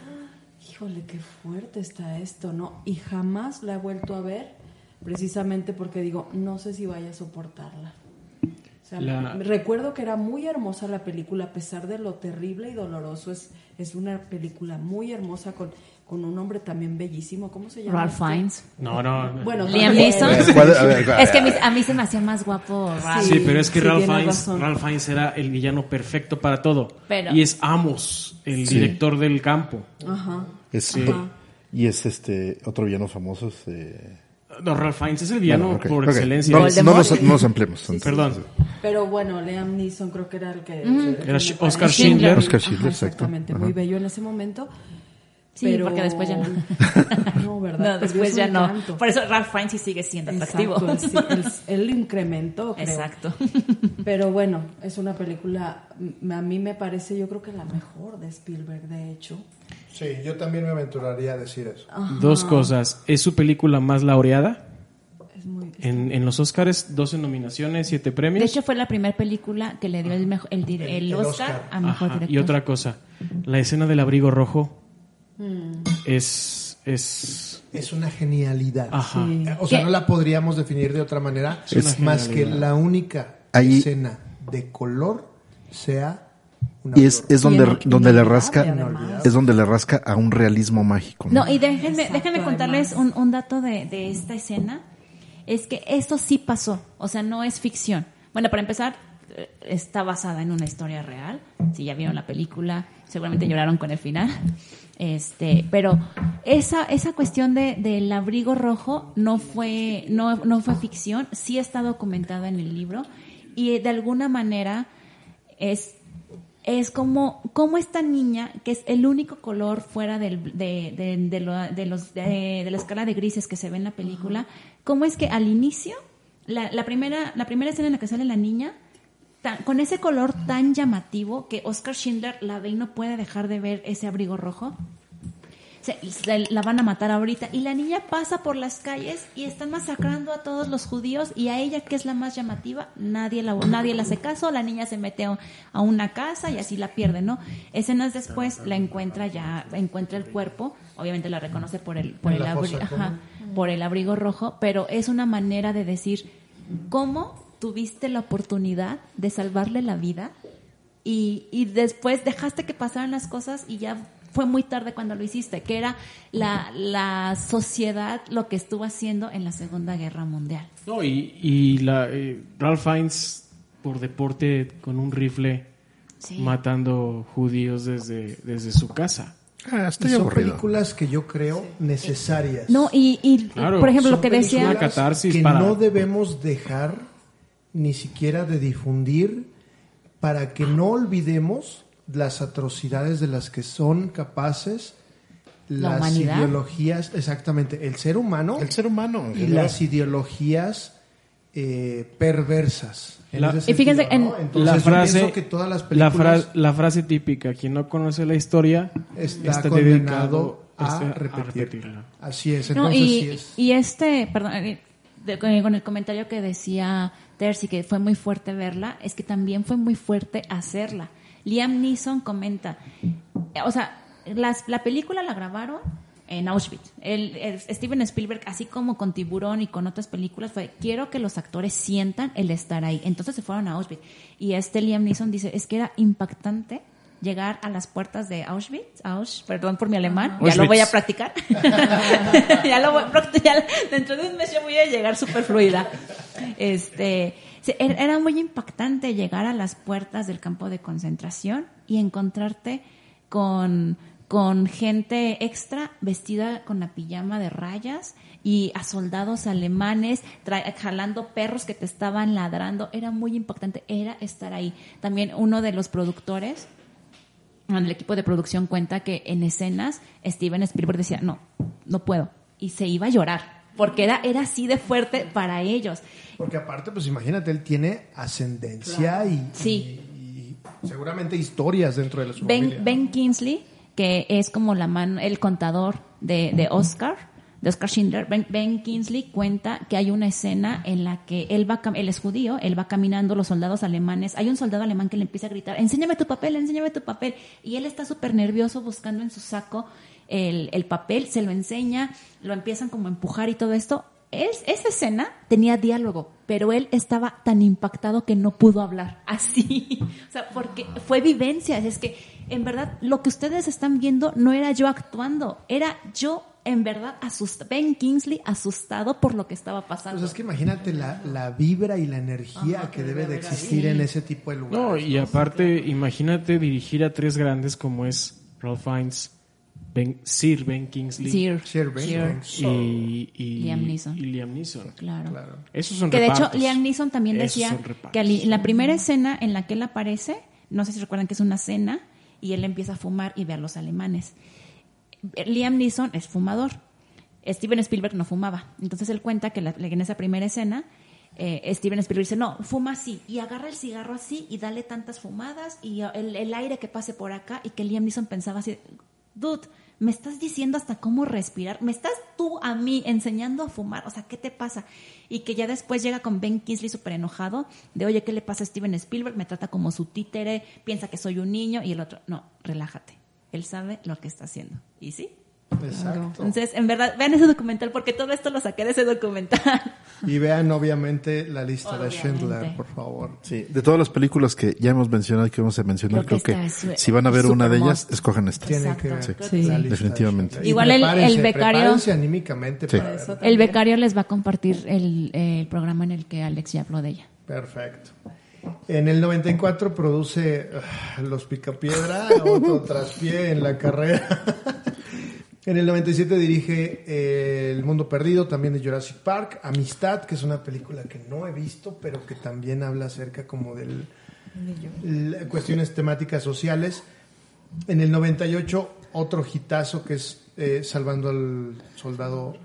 híjole, qué fuerte está esto, ¿no? Y jamás la he vuelto a ver precisamente porque digo, no sé si vaya a soportarla. O sea, La- recuerdo que era muy hermosa la película, a pesar de lo terrible y doloroso. Es, es una película muy hermosa con, con un hombre también bellísimo. ¿Cómo se llama? Ralph este? Fiennes. No, no. no. Bueno, Liam. Neeson. ¿Cuál- a ver, Es que a mí, se me hacía más guapo Ralph. Sí, pero es que sí, Ralph, Fiennes. Ralph Fiennes era el villano perfecto para todo. Pero- y es Amos, el Sí. director del campo. Ajá. Es, Y es este otro villano famoso. Este... No, Ralph Fiennes es el villano Bueno, por excelencia. No, no, nos, no nos ampliemos. Perdón. Pero bueno, Liam Neeson creo que era el que... Era Sh- me Oscar Schindler. Oscar Schindler, Ajá, exacto. Exactamente, Ajá. muy bello en ese momento. Sí, pero- porque después ya no. No, ¿verdad? No, después ya no. encanto. Por eso Ralph Fiennes sí sigue siendo atractivo. Exacto, sí, él, él lo incrementó, creo. Exacto. Pero bueno, es una película, a mí me parece, yo creo que la mejor de Spielberg, de hecho. Sí, yo también me aventuraría a decir eso. Dos cosas. Es su película más laureada. Es muy... En, en los Oscars, 12 nominaciones, 7 premios. De hecho, fue la primera película que le dio el, mejo- el, el El Oscar, Oscar. a mejor Ajá, director. Y otra cosa, la escena del abrigo rojo Mm. es, es, Es una genialidad. ajá. Sí. O sea, ¿Qué? no la podríamos definir de otra manera Es más que la única Ahí- escena de color sea una Y es, es donde, donde le rasca, además. es donde le rasca a un realismo mágico. ¿no? No, y déjenme, Exacto, déjenme contarles un, un dato de, de esta escena. Es que esto sí pasó, o sea, no es ficción. Bueno, para empezar, eh, está basada en una historia real. Si ya vieron la película, seguramente lloraron con el final. Este, pero esa, esa cuestión de, del abrigo rojo no fue, no, no fue ficción, sí está documentada en el libro y de alguna manera es, es como, como esta niña, que es el único color fuera del, de, de, de, lo- de los, de, la escala de grises que se ve en la película, cómo es que al inicio, la, la, primera, la primera escena en la que sale la niña, tan- con ese color tan llamativo que Oscar Schindler la ve y no puede dejar de ver ese abrigo rojo. Se- se la van a matar ahorita. Y la niña pasa por las calles y están masacrando a todos los judíos y a ella que es la más llamativa nadie la nadie le hace caso. La niña se mete a, a una casa y así la pierde no escenas después la encuentra ya encuentra el cuerpo. Obviamente la reconoce por el por el abri- ajá, por el abrigo rojo pero es una manera de decir cómo tuviste la oportunidad de salvarle la vida y, y después dejaste que pasaran las cosas y ya fue muy tarde cuando lo hiciste, que era la, la sociedad lo que estuvo haciendo en la Segunda Guerra Mundial. No, y, y la, eh, Ralph Fiennes por deporte con un rifle Sí. matando judíos desde, desde su casa. Ah, estoy son aburrido. películas que yo creo necesarias. No, y, y Claro, por ejemplo, lo que decía... Una catarsis que para- no debemos dejar ni siquiera de difundir para que no olvidemos las atrocidades de las que son capaces La las humanidad. ideologías, exactamente, el ser humano El ser humano. y general. las ideologías eh, perversas. La- Y fíjense, sentido, ¿no? en- Entonces, la frase, que todas las la, películas fra- la frase típica, quien no conoce la historia está, está condenado a, este, a repetir. repetirla. Así es, No, entonces y, sí es. y este, perdón, eh, con el comentario que decía Tercy, que fue muy fuerte verla, es que también fue muy fuerte hacerla. Liam Neeson comenta, o sea, las- la película la grabaron en Auschwitz. El, el Steven Spielberg, así como con Tiburón y con otras películas, fue, quiero que los actores sientan el estar ahí. Entonces se fueron a Auschwitz. Y este Liam Neeson dice, es que era impactante llegar a las puertas de Auschwitz, Ausch, perdón por mi alemán, ya lo voy a Auschwitz. practicar. ya lo voy, ya- dentro de un mes yo voy a llegar súper fluida. Este, se- era muy impactante llegar a las puertas del campo de concentración y encontrarte con, con gente extra vestida con la pijama de rayas y a soldados alemanes jalando perros que te estaban ladrando. Era muy impactante, era estar ahí. También uno de los productores el equipo de producción cuenta que en escenas Steven Spielberg decía, no, no puedo. Y se iba a llorar, porque era, era así de fuerte para ellos. Porque aparte, pues imagínate, él tiene ascendencia y, Sí. y- y seguramente historias dentro de la su Ben, familia. ben Kingsley, que es como la mano, el contador de, de Oscar, de Oscar Schindler, ben, Ben Kingsley cuenta que hay una escena en la que él va, él es judío, él va caminando, los soldados alemanes, hay un soldado alemán que le empieza a gritar, enséñame tu papel, enséñame tu papel, y él está súper nervioso buscando en su saco el, el papel, se lo enseña, lo empiezan como a empujar y todo esto. Es, esa escena tenía diálogo, pero él estaba tan impactado que no pudo hablar. Así. O sea, porque fue vivencia. Es que, en verdad, lo que ustedes están viendo no era yo actuando, era yo, en verdad, asustado. Ben Kingsley asustado por lo que estaba pasando. Pues es que imagínate la, la vibra y la energía que debe de existir en ese tipo de lugares. No, y aparte, imagínate dirigir a tres grandes como es Ralph Fiennes, Ben, Sir Ben Kingsley Sir, Sir Ben Sir, Kingsley. y, y- Liam Neeson. y Liam Neeson. claro. Claro. Esos son Que de hecho. Liam Neeson también Esos decía que en la primera escena en la que él aparece, no sé si recuerdan que es una cena y él empieza a fumar y ve a los alemanes. Liam Neeson es fumador. Steven Spielberg no fumaba. Entonces él cuenta que la- en esa primera escena eh, Steven Spielberg dice, no, fuma así y agarra el cigarro así y dale tantas fumadas y el, el aire que pase por acá y que Liam Neeson pensaba así, dude, me estás diciendo hasta cómo respirar, me estás tú a mí enseñando a fumar, o sea, ¿qué te pasa? Y que ya después llega con Ben Kingsley súper enojado, de oye, ¿qué le pasa a Steven Spielberg? Me trata como su títere, piensa que soy un niño y el otro, no, relájate, él sabe lo que está haciendo. ¿Y sí? Exacto. Entonces, en verdad, vean ese documental porque todo esto lo saqué de ese documental. Y vean obviamente la lista de Obviamente. Schindler, por favor. Sí, de todas las películas que ya hemos mencionado y que vamos a mencionar, Creo creo que que, esta es- si van a ver una de ellas, escojan esta. Tienen Exacto, que ver creo que la sí. lista de Definitivamente. Y Igual el- el becario- anímicamente Sí. para Eso. El becario les va a compartir el, eh, el programa en el que Alex ya habló de ella. Perfecto. En el 94 produce ah, Los Picapiedra, otro traspié en la carrera. En el 97 dirige eh, El Mundo Perdido, también de Jurassic Park. Amistad, que es una película que no he visto, pero que también habla acerca como del l- cuestiones temáticas sociales. En el 98 otro hitazo que es eh, Salvando al Soldado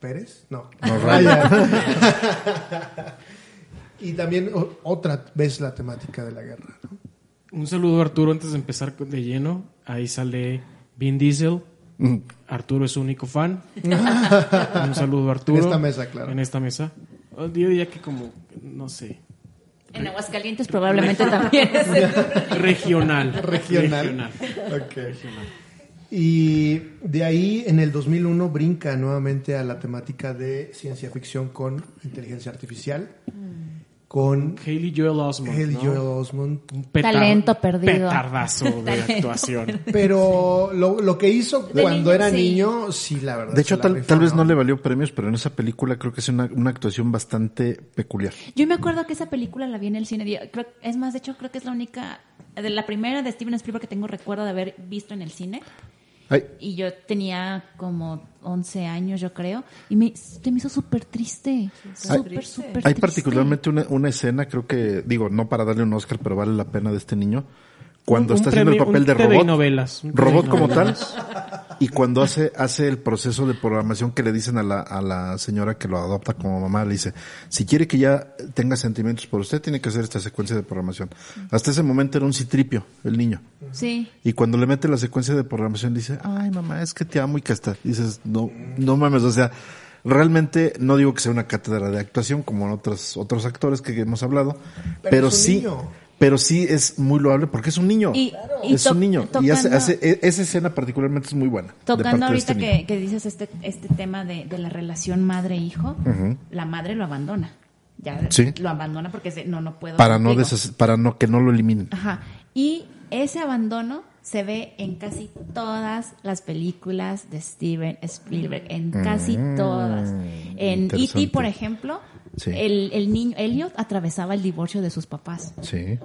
Pérez. No, No, Ryan. y también o- otra vez la temática de la guerra. ¿no? Un saludo Arturo antes de empezar de lleno. Ahí sale Vin Diesel. Mm. Arturo es su único fan. Un saludo a Arturo. En esta mesa, claro. En esta mesa. Oh, Yo diría que como, no sé, En Aguascalientes probablemente también. regional. Regional. Ok. Y de ahí en el 2001 brinca nuevamente a la temática de ciencia ficción con inteligencia artificial, con Haley Joel Osment. Haley ¿no? Joel Osment. Un petar- Talento perdido. Petardazo de Talento actuación. Pero lo, lo que hizo De cuando niño, era sí. niño, sí, la verdad. De hecho, tal, tal vez no ¿no? le valió premios, pero en esa película creo que es una, una actuación bastante peculiar. Yo me acuerdo que esa película la vi en el cine. Creo- es más, de hecho, creo que es la única, de la primera de Steven Spielberg que tengo recuerdo de haber visto en el cine. Ay, Y yo tenía como 11 años, yo creo. Y me, se me hizo súper triste. Súper, súper hay triste. particularmente una, una escena, creo que, digo, no para darle un Oscar, pero vale la pena de este niño, cuando Un está premio- haciendo el papel un de robot. novelas, un robot como tal. Y cuando hace, hace el proceso de programación que le dicen a la, a la señora que lo adopta como mamá, le dice, si quiere que ya tenga sentimientos por usted, tiene que hacer esta secuencia de programación. Hasta ese momento era un citripio, el niño. Sí. Y cuando le mete la secuencia de programación dice, ay mamá, es que te amo y que hasta. Dices, no, no mames, o sea, realmente no digo que sea una cátedra de actuación como en otros, otros actores que hemos hablado, Pero pero, es un sí, niño. Pero sí es muy loable porque es un niño. Y- y es un niño. y hace, hace- e- esa escena particularmente es muy buena. Tocando ahorita este que, que dices este, este tema de, de la relación madre-hijo, la madre lo abandona. Ya Sí. lo abandona porque dice, no, no puedo. Para no, contigo". deshacer- para no, que no lo eliminen. Ajá. Y ese abandono se ve en casi todas las películas de Steven Spielberg, en casi todas. En E.T., por ejemplo, Sí. el, el niño Elliot atravesaba el divorcio de sus papás. Sí.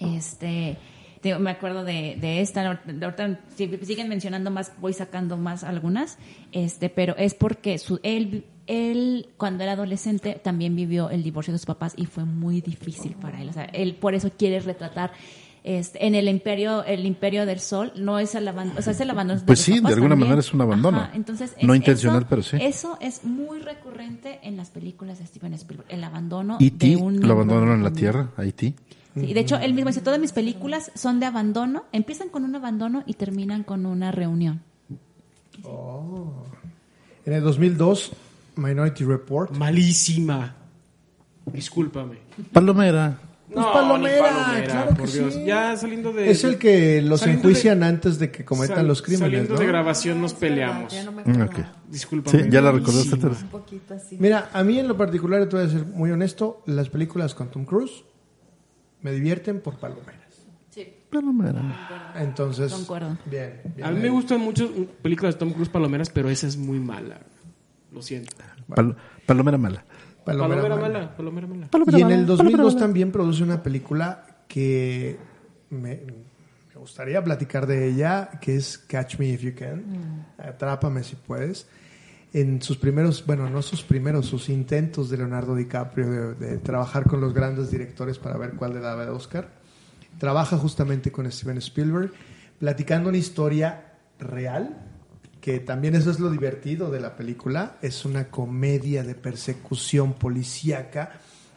Este, digo, me acuerdo de, de esta, ahorita si siguen mencionando más, voy sacando más algunas, este, pero es porque su, él, él cuando era adolescente también vivió el divorcio de sus papás y fue muy difícil para él. O sea, él por eso quiere retratar este, en el imperio, el imperio del sol, no es el abandono, o sea, es el abandono. Pues sí, de alguna también. manera es un abandono. Ajá, entonces No es- intencional, eso- pero sí. Eso es muy recurrente en las películas de Steven Spielberg, el abandono Y de ti un lo abandonaron en de la tierra, Haití. Sí, de hecho, él mismo dice, todas mis películas son de abandono, empiezan con un abandono y terminan con una reunión. En el 2002, Minority Report. Malísima. Discúlpame. Palomera. Pues No, Palomera, ni claro que por Dios. sí. Ya saliendo de... Es el que los enjuician de- antes de que cometan sal- los crímenes, Saliendo ¿no? de grabación nos peleamos. Ya no me acuerdo. ok. Discúlpame. Sí, ya la recordaste. Un poquito así. Mira, a mí en lo particular, te voy a ser muy honesto, las películas con Tom Cruise me divierten por palomeras. Palomera. Entonces, Concuerdo. bien, bien. A mí me gustan mucho películas de Tom Cruise palomeras, pero esa es muy mala. Lo siento. Pal- palomera mala. Palomera Palomera mala. mala, palomera mala. Y en el 2002 también produce una película que me, me gustaría platicar de ella, que es Catch Me If You Can, Atrápame si puedes. En sus primeros, bueno, no sus primeros, sus intentos de Leonardo DiCaprio de, de trabajar con los grandes directores para ver cuál le daba el Oscar, trabaja justamente con Steven Spielberg, platicando una historia real, que también eso es lo divertido de la película, es una comedia de persecución policíaca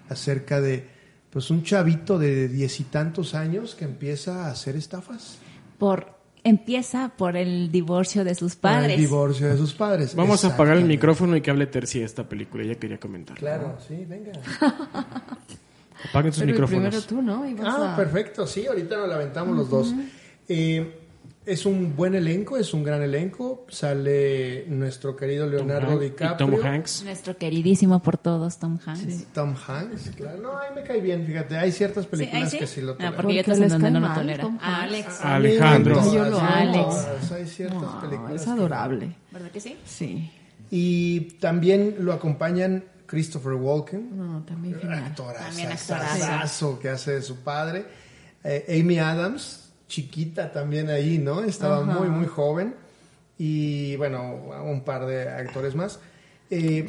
acerca de pues un chavito de diez y tantos años que empieza a hacer estafas. Por, empieza por el divorcio de sus por padres. El divorcio de sus padres. Vamos a apagar el micrófono y que hable Terci de esta película. Ella quería comentar. Claro, sí, venga. Apaguen sus Pero micrófonos. primero tú, ¿no? Ah, a- perfecto, sí, ahorita nos la aventamos los dos. Eh, es un buen elenco, es un gran elenco. Sale nuestro querido Tom Leonardo y DiCaprio. Tom Hanks. Nuestro queridísimo por todos, Tom Hanks. Tom Hanks, claro. No, ahí me cae bien, fíjate. Hay ciertas películas sí. que sí lo Ah, toleran. porque yo Porque otras en donde cae no lo mal, tolera. Tom Hanks. Alex. Alejandro. Yo lo todas. Hay ciertas No, películas. es que- adorable. ¿Verdad que sí? Sí. Y también lo acompañan Christopher Walken, No, también genial. También actorazo actorazo. que hace de su padre. Eh, Amy Adams, chiquita también ahí, ¿no? Estaba Ajá. muy, muy joven. Y bueno, un par de actores más. Eh,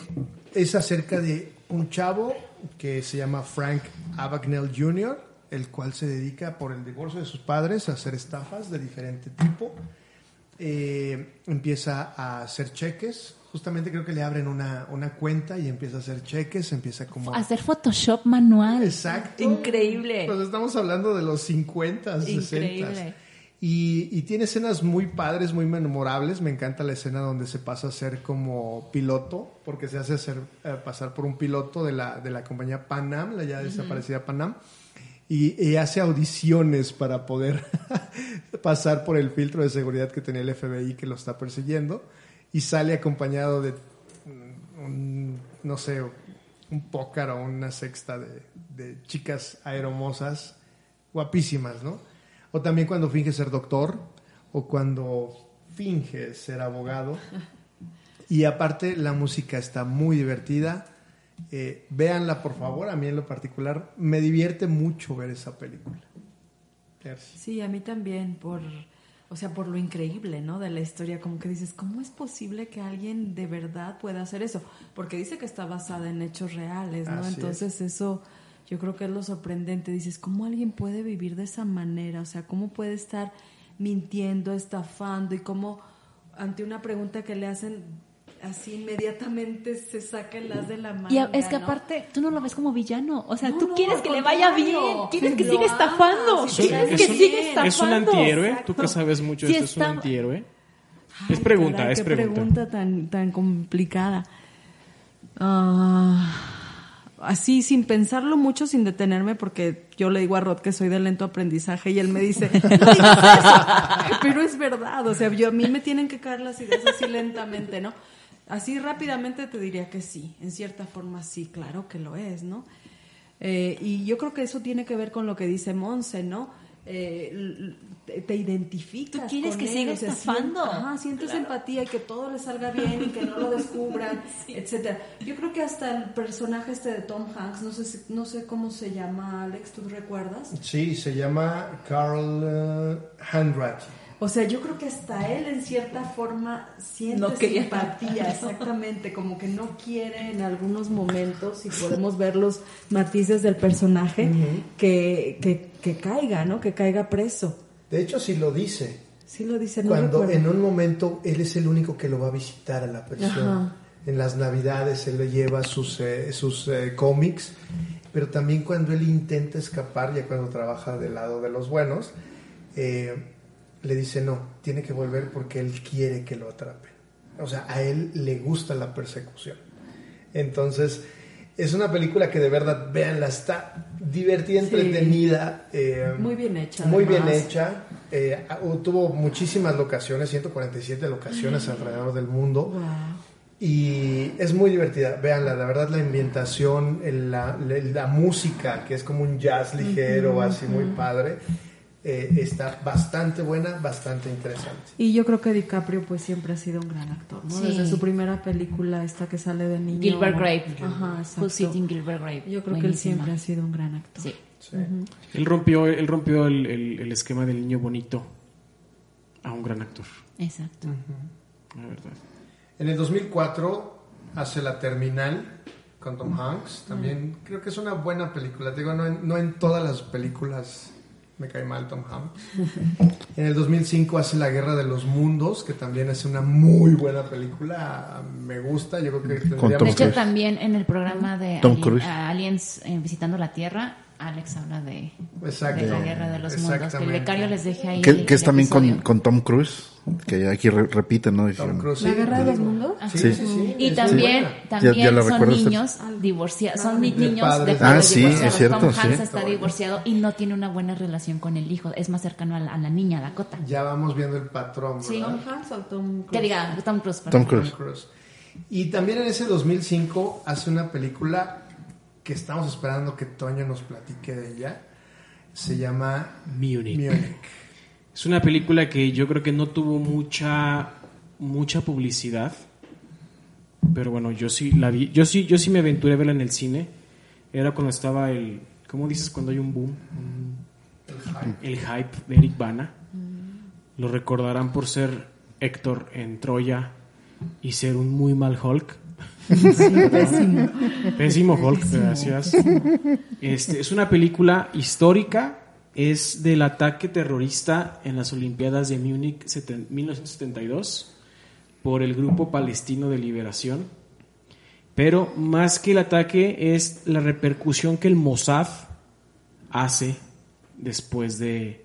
es acerca de un chavo que se llama Frank Abagnale Jr., el cual se dedica por el divorcio de sus padres a hacer estafas de diferente tipo. Eh, empieza a hacer cheques. Justamente creo que le abren una, una cuenta y empieza a hacer cheques, empieza como... Hacer Photoshop manual. Exacto. Increíble. Pues estamos hablando de los 50, 60. Increíble. Y, y tiene escenas muy padres, muy memorables. Me encanta la escena donde se pasa a ser como piloto, porque se hace hacer, eh, pasar por un piloto de la, de la compañía Panam, la ya desaparecida Panam. Y, y hace audiciones para poder pasar por el filtro de seguridad que tenía el FBI que lo está persiguiendo. Y sale acompañado de un, no sé, un pócar o una sexta de, chicas aeromosas guapísimas, ¿no? O también cuando finge ser doctor o cuando finge ser abogado. Y aparte la música está muy divertida. Eh, véanla por favor, a mí en lo particular me divierte mucho ver esa película. Sí, a mí también, por, o sea, por lo increíble, ¿no? De la historia, como que dices, ¿cómo es posible que alguien de verdad pueda hacer eso? Porque dice que está basada en hechos reales, ¿no? Así es. Entonces eso, yo creo que es lo sorprendente. Dices, ¿cómo alguien puede vivir de esa manera? O sea, ¿cómo puede estar mintiendo, estafando y cómo ante una pregunta que le hacen así inmediatamente se saca el as de la mano? Y es que aparte, tú no lo ves como villano. O sea, No, tú no, quieres que le vaya bien. Quieres que siga estafando. sí, Quieres es que un- siga estafando. Es un antihéroe, Exacto. tú que sabes mucho de Sí esto, es un antihéroe. Ay, Es pregunta, caray, es qué pregunta. tan, tan complicada. Ah, así, sin pensarlo mucho, sin detenerme, porque yo le digo a Rod que soy de lento aprendizaje y él me dice, "No digas eso". pero es verdad, o sea, yo, a mí me tienen que caer las ideas así lentamente, ¿no? Así rápidamente te diría que sí, en cierta forma sí, claro que lo es, ¿no? Eh, y yo creo que eso tiene que ver con lo que dice Monse, ¿no? Eh, te, identificas. Tú quieres con que siga estafando. sien- ajá, sientes empatía y que todo le salga bien y que no lo descubran, etcétera. Yo creo que hasta el personaje este de Tom Hanks, no sé, si- no sé cómo se llama, Alex, ¿tú recuerdas? Sí, se llama Carl Handratty. O sea, yo creo que hasta él en cierta forma siente No simpatía, exactamente, como que no quiere en algunos momentos, y podemos ver los matices del personaje, que, que, que caiga, ¿no? Que caiga preso. De hecho, sí lo dice. Sí lo dice, no Cuando recuerdo. en un momento él es el único que lo va a visitar a la persona. Ajá. En las navidades él le lleva sus, eh, sus eh, cómics, pero también cuando él intenta escapar, ya cuando trabaja del lado de los buenos, eh, le dice no, tiene que volver porque él quiere que lo atrapen. O sea, a él le gusta la persecución. Entonces, es una película que de verdad, véanla, está divertida, Sí. entretenida. eh, Muy bien hecha, Muy bien además. hecha. Eh, tuvo muchísimas locaciones, 147 locaciones alrededor del mundo. Wow. Y es muy divertida. Véanla, la verdad, la ambientación, el- la, la- la música, que es como un jazz ligero, así muy padre, eh, está bastante buena, bastante interesante. Y yo creo que DiCaprio pues siempre ha sido un gran actor, ¿no? Sí. Desde su primera película, esta que sale de niño. Gilbert Grape. Ajá, exacto. Who's Sitting Gilbert Grape. Yo creo que él Buenísima. siempre ha sido un gran actor. Sí. Sí. Él rompió, él rompió el, el- el esquema del niño bonito a un gran actor, Exacto. la verdad. En el 2004 hace La Terminal con Tom Hanks. También creo que es una buena película. Te digo, no en, no en todas las películas me cae mal Tom Hanks. En el 2005 hace La Guerra de los Mundos, que también es una muy buena película. Me gusta. Yo creo que De hecho, que- también en el programa de Tom Ali- Cruise. Aliens eh, visitando la Tierra, Alex habla de, de la guerra de los mundos. Que el becario les deje ahí. Que, que es también con, con Tom Cruise, que aquí re- repiten, ¿no? Tom Cruise, ¿La guerra de los mundos? Sí, Sí. sí, sí. Y también, también Ya- ya son niños divorciados, son niños padres. de padres Ah, sí, divorciados. es cierto, Tom sí. Hanks está divorciado y no tiene una buena relación con el hijo, es más cercano a la, a la niña, Dakota. Ya vamos viendo el patrón. ¿Tom Hanks o Tom Cruise? Que diga, Tom Cruise. Tom perdón. Cruise. Tom Cruise. Y también en ese 2005 hace una película que estamos esperando que Toño nos platique de ella. Se llama Munich. Munich. Es una película que yo creo que no tuvo mucha, mucha publicidad, pero bueno, yo sí la vi, yo sí, yo sí me aventuré a verla en el cine. Era cuando estaba el, ¿cómo dices cuando hay un boom? El hype de Eric Bana. Lo recordarán por ser Héctor en Troya y ser un muy mal Hulk. Pésimo. Pésimo Hulk, gracias. Este, es una película histórica, es del ataque terrorista en las Olimpiadas de Múnich seten- 1972 por el Grupo Palestino de Liberación. Pero más que el ataque es la repercusión que el Mossad hace después de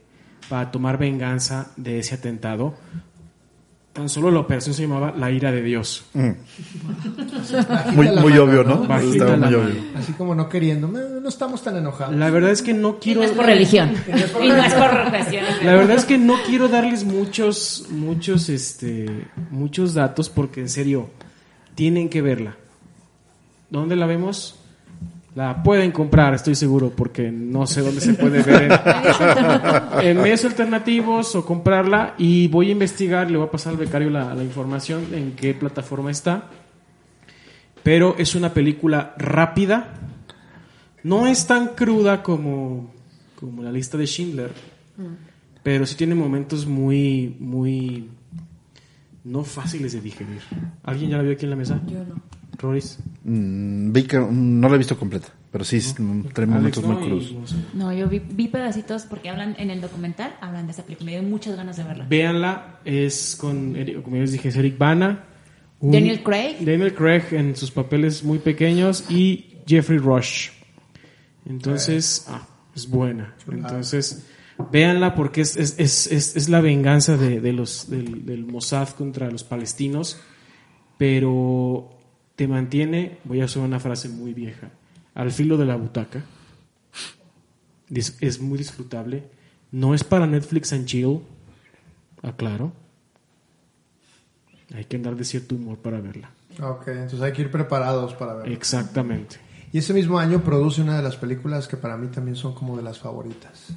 para tomar venganza de ese atentado. Tan solo la operación se llamaba La ira de Dios. Muy, la muy mano, obvio, ¿no? muy mano. obvio. Así como no queriendo. No, estamos tan enojados. La verdad es que no Y quiero no es por religión. Y no es por cuestiones. La verdad es que no quiero darles muchos, muchos, este, muchos datos porque en serio tienen que verla. ¿Dónde la vemos? La pueden comprar, estoy seguro, porque no sé dónde se puede ver en, medios alternativos o comprarla. Y voy a investigar, le voy a pasar al becario la, la información en qué plataforma está. Pero es una película rápida. No es tan cruda como, como la lista de Schindler. Pero sí tiene momentos muy, muy no fáciles de digerir. ¿Alguien ya la vio aquí en la mesa? Yo no. Roris. Mm, vi que no la he visto completa, pero sí, es- trae momentos muy ¿no? crudos. No yo vi, vi pedacitos porque hablan en el documental, hablan de esa película. Me dio muchas ganas de verla. Véanla, es con, Eric- como ya les dije, es Eric Bana. un- Daniel Craig. Daniel Craig en sus papeles muy pequeños y Jeffrey Rush. Entonces, ah, es buena. Entonces, véanla porque es, es, es, es, es la venganza de, de los, del, del Mossad contra los palestinos, pero te mantiene, voy a usar una frase muy vieja, al filo de la butaca. Es muy disfrutable. No es para Netflix and chill, aclaro. Hay que andar de cierto humor para verla. Ok, entonces hay que ir preparados para verlo. Exactamente. Y ese mismo año produce una de las películas que para mí también son como de las favoritas.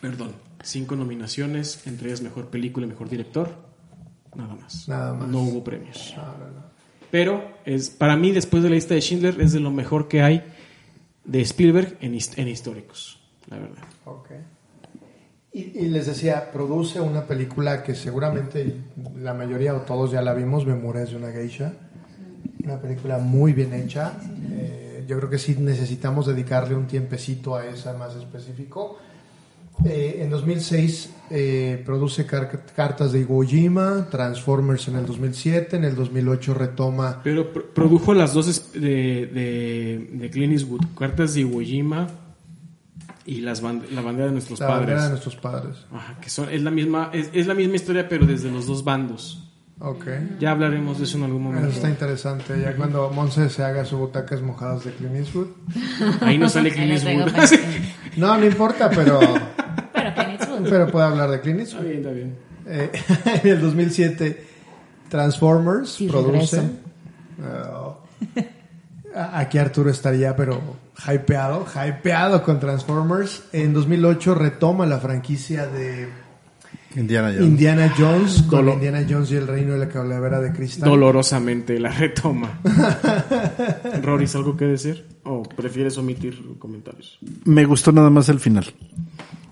Perdón. Cinco nominaciones, entre ellas mejor película y mejor director. Nada más. Nada más. No hubo premios. No, no, no. Pero es para mí, después de la lista de Schindler, es de lo mejor que hay de Spielberg en, en históricos, la verdad. Ok. Y, y les decía, produce una película que seguramente la mayoría o todos ya la vimos, Memorias de una geisha. Una película muy bien hecha. Eh, yo creo que sí necesitamos dedicarle un tiempecito a esa más específico. Eh, en 2006 eh, produce car- Cartas de Iwo Jima, Transformers en el 2007, en el 2008 retoma Pero pr- produjo las dos de, de, de Clint Eastwood, Cartas de Iwo Jima y las band- la bandera de nuestros La padres. bandera de nuestros padres. Ajá, que son, es, la misma, es, es la misma historia, pero desde los dos bandos. Ok. Ya hablaremos de eso en algún Eso momento. está interesante. Ya cuando Monse se haga sus butacas mojadas de Clint Eastwood. Ahí no sale Clint Eastwood. No, no importa, pero, Pero puede hablar de Clint Está bien, está bien. Eh, en el 2007, Transformers Sí, produce. Oh. Aquí Arturo estaría, pero hypeado, hypeado con Transformers. En 2008 retoma la franquicia de Indiana Jones. Indiana Jones con Dolo- Indiana Jones y el reino de la calavera de cristal. Dolorosamente la retoma. Roris, ¿algo que decir? ¿O prefieres omitir comentarios? Me gustó nada más el final.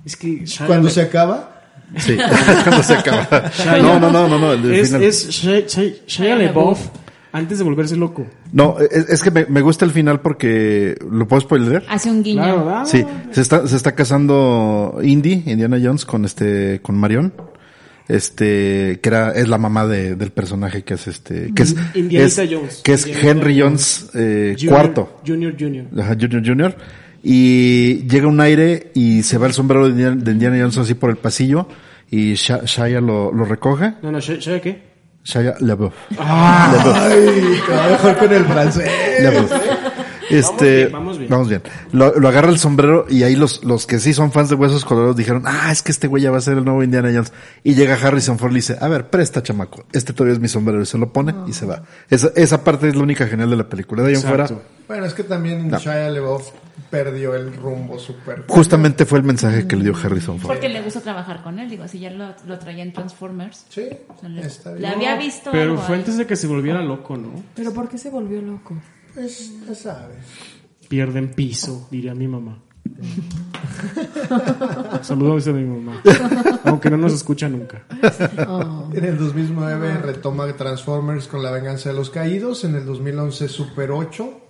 Es que Shia Cuando se acaba, Sí, cuando se acaba. Shia- No, no, no, no, no, el es, final. es Shia, Shia- Shia LaBeouf antes de volverse loco. No, es, es que me, me gusta el final porque lo puedo spoiler. Hace un guiño. Claro, ¿verdad? Sí, se está, se está casando Indy, Indiana Jones, con este, con Marion. Este, que era, es la mamá de- del personaje que es este, que es, Indianita es- Jones. que es Indianita Henry Jones. Jones, eh, Junior- cuarto. Junior, Junior. Ajá, Junior Junior. Y llega un aire y se va el sombrero de Indiana, de Indiana Jones así por el pasillo y Sha- Shia lo, lo recoge. No, no, Shia, Shia ¿qué? Shia LaBeouf. ay, te va mejor con el francés. LaBeouf. Este, Vamos bien, vamos bien. Lo, lo agarra el sombrero y ahí los, los que sí son fans de Huesos Colorados dijeron, ah, es que este güey ya va a ser el nuevo Indiana Jones. Y llega Harrison Ford y dice, a ver, presta chamaco, este todavía es mi sombrero. Y se lo pone y se va. Esa, esa parte es la única genial de la película. De ahí en fuera. Bueno, es que también Shia LaBeouf perdió el rumbo súper. justamente fue el mensaje que le dio Harrison Ford. Porque le gusta trabajar con él, digo, así ya lo, lo traía en Transformers. Sí, O sea, le, está le bien. había visto Pero algo fue ahí. antes de que se volviera loco, ¿no? Pero ¿por qué se volvió loco? Pues, ya sabes. Pierden piso, diría mi mamá. Saludos a mi mamá. Aunque no nos escucha nunca. En el 2009 retoma Transformers con La venganza de los caídos. En el 2011 Super 8.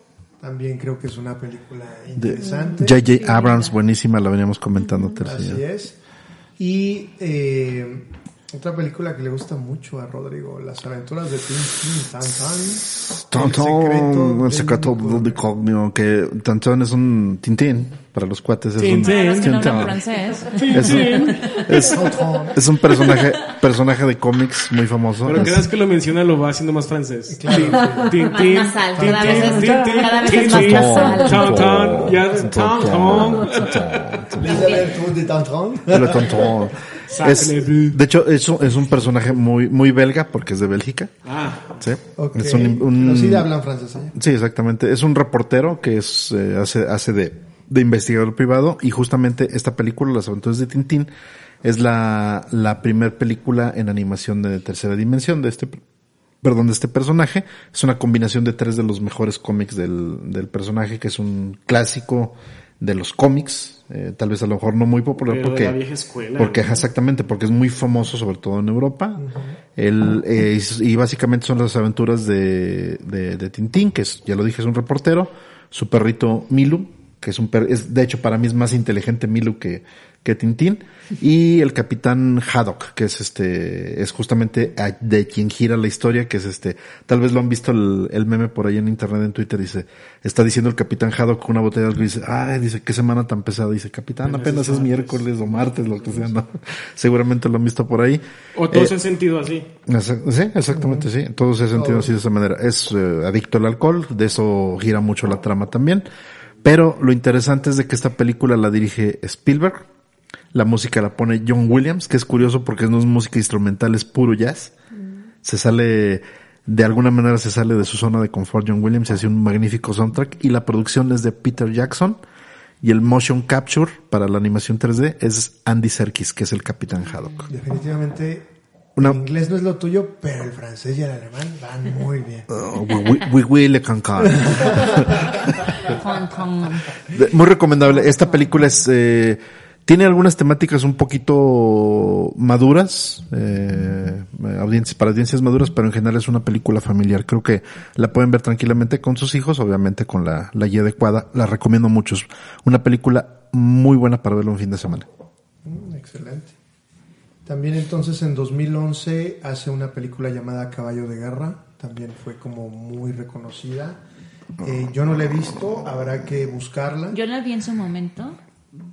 También creo que es una película interesante. J.J. Abrams, buenísima, la veníamos comentando. Así es. Y eh, otra película que le gusta mucho a Rodrigo, Las aventuras de Tintín, Tan Tan. Tontón, el secreto del que es un tintín para los cuates. Es un, Tintín. Tintín. Es un, es, es un personaje, personaje de cómics muy famoso. Pero cada vez que lo menciona lo va haciendo más francés. Claro. Tin, Más tin, nasal, tin, cada tin, vez es- tin, tin, tin, más tin, nasal. ton, ton, ya, ton, ton. Les aventuras de Tan Tan. Es- de hecho, es un, es un personaje muy, muy belga porque es de Bélgica. Ah, ¿sí? Ok. Es un, un- Pero sí hablan francés allá. Sí, exactamente. Es un reportero que es, eh, hace, hace de, de investigador privado y justamente esta película, Las aventuras de Tintín, es la, la primer película en animación de tercera dimensión de este, perdón, de este personaje. Es una combinación de tres de los mejores cómics del, del personaje, que es un clásico de los cómics, eh, tal vez a lo mejor no muy popular Pero de porque, la vieja escuela, porque ¿no? exactamente, porque es muy famoso sobre todo en Europa. Él, eh, y y básicamente son las aventuras de, de, de Tintín, que es, ya lo dije, es un reportero, su perrito Milu, que es un per- es, de hecho para mí es más inteligente Milu que, que Tintín, y el capitán Haddock, que es este, es justamente de quien gira la historia, que es este, tal vez lo han visto el, el meme por ahí en internet, en Twitter, dice, está diciendo el capitán Haddock con una botella de y dice, ay, dice, qué semana tan pesada, dice, capitán, Apenas es es martes". miércoles o martes, lo que sea, ¿no? Seguramente lo han visto por ahí. o todos Eh, han sentido así. Sí, exactamente, sí. En todo ese sentido, así de esa manera. Es eh, adicto al alcohol, de eso gira mucho la trama también. Pero lo interesante es de que esta película la dirige Spielberg. La música la pone John Williams, que es curioso porque no es música instrumental, es puro jazz. Se sale, de alguna manera se sale de su zona de confort John Williams y hace un magnífico soundtrack. Y la producción es de Peter Jackson. Y el motion capture para la animación 3D es Andy Serkis, que es el Capitán Haddock. Definitivamente Una- el inglés no es lo tuyo, pero el francés y el alemán van muy bien. Oh, oui, oui, oui, oui, le Muy recomendable. Esta película es, eh, tiene algunas temáticas un poquito maduras, eh, audiencias, para audiencias maduras, pero en general es una película familiar. Creo que la pueden ver tranquilamente con sus hijos, obviamente con la, la guía adecuada. La recomiendo mucho. Es una película muy buena para verlo un fin de semana. Mm, excelente. También entonces en 2011 hace una película llamada Caballo de Guerra. También fue como muy reconocida. Eh, yo no la he visto, habrá que buscarla. Yo la vi en su momento.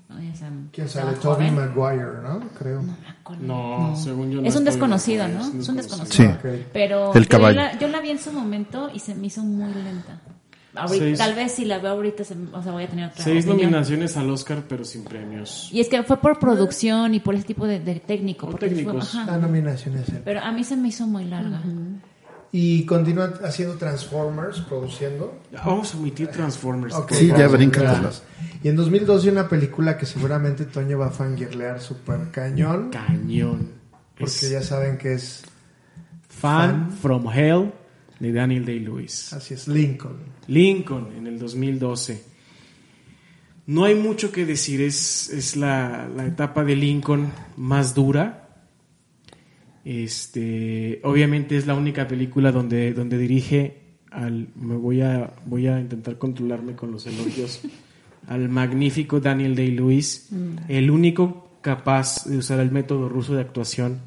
Ay, o sea, ¿Quién sale? Toby. Maguire, ¿no? Creo. No acuerdo. No, según yo no Es un desconocido, de ¿no? Es un Sí. desconocido. Ok. Pero El yo caballo. la, yo la vi en su momento y se me hizo muy lenta. Ahorita- Seis- tal vez si la veo ahorita, se- o sea, voy a tener otra Seis opinión. nominaciones al Oscar, pero sin premios. Y es que fue por producción y por ese tipo de, de técnico. Por porque fue- técnicos. ajá. La nominación es él. Pero a mí se me hizo muy larga. Y continúa haciendo Transformers, produciendo. Vamos a omitir Transformers. Ok, Sí, ya bríncatelas. Y en 2012 una película que seguramente Toño va a fangirlear super cañón. Cañón. Porque Es ya saben que es, Fan from Hell de Daniel Day-Lewis. así es, Lincoln. Lincoln en el 2012. No hay mucho que decir, es, es la, la etapa de Lincoln más dura. Este, obviamente es la única película donde, donde dirige al, me voy a, voy a intentar controlarme con los elogios, al magnífico Daniel Day-Lewis, el único capaz de usar el método ruso de actuación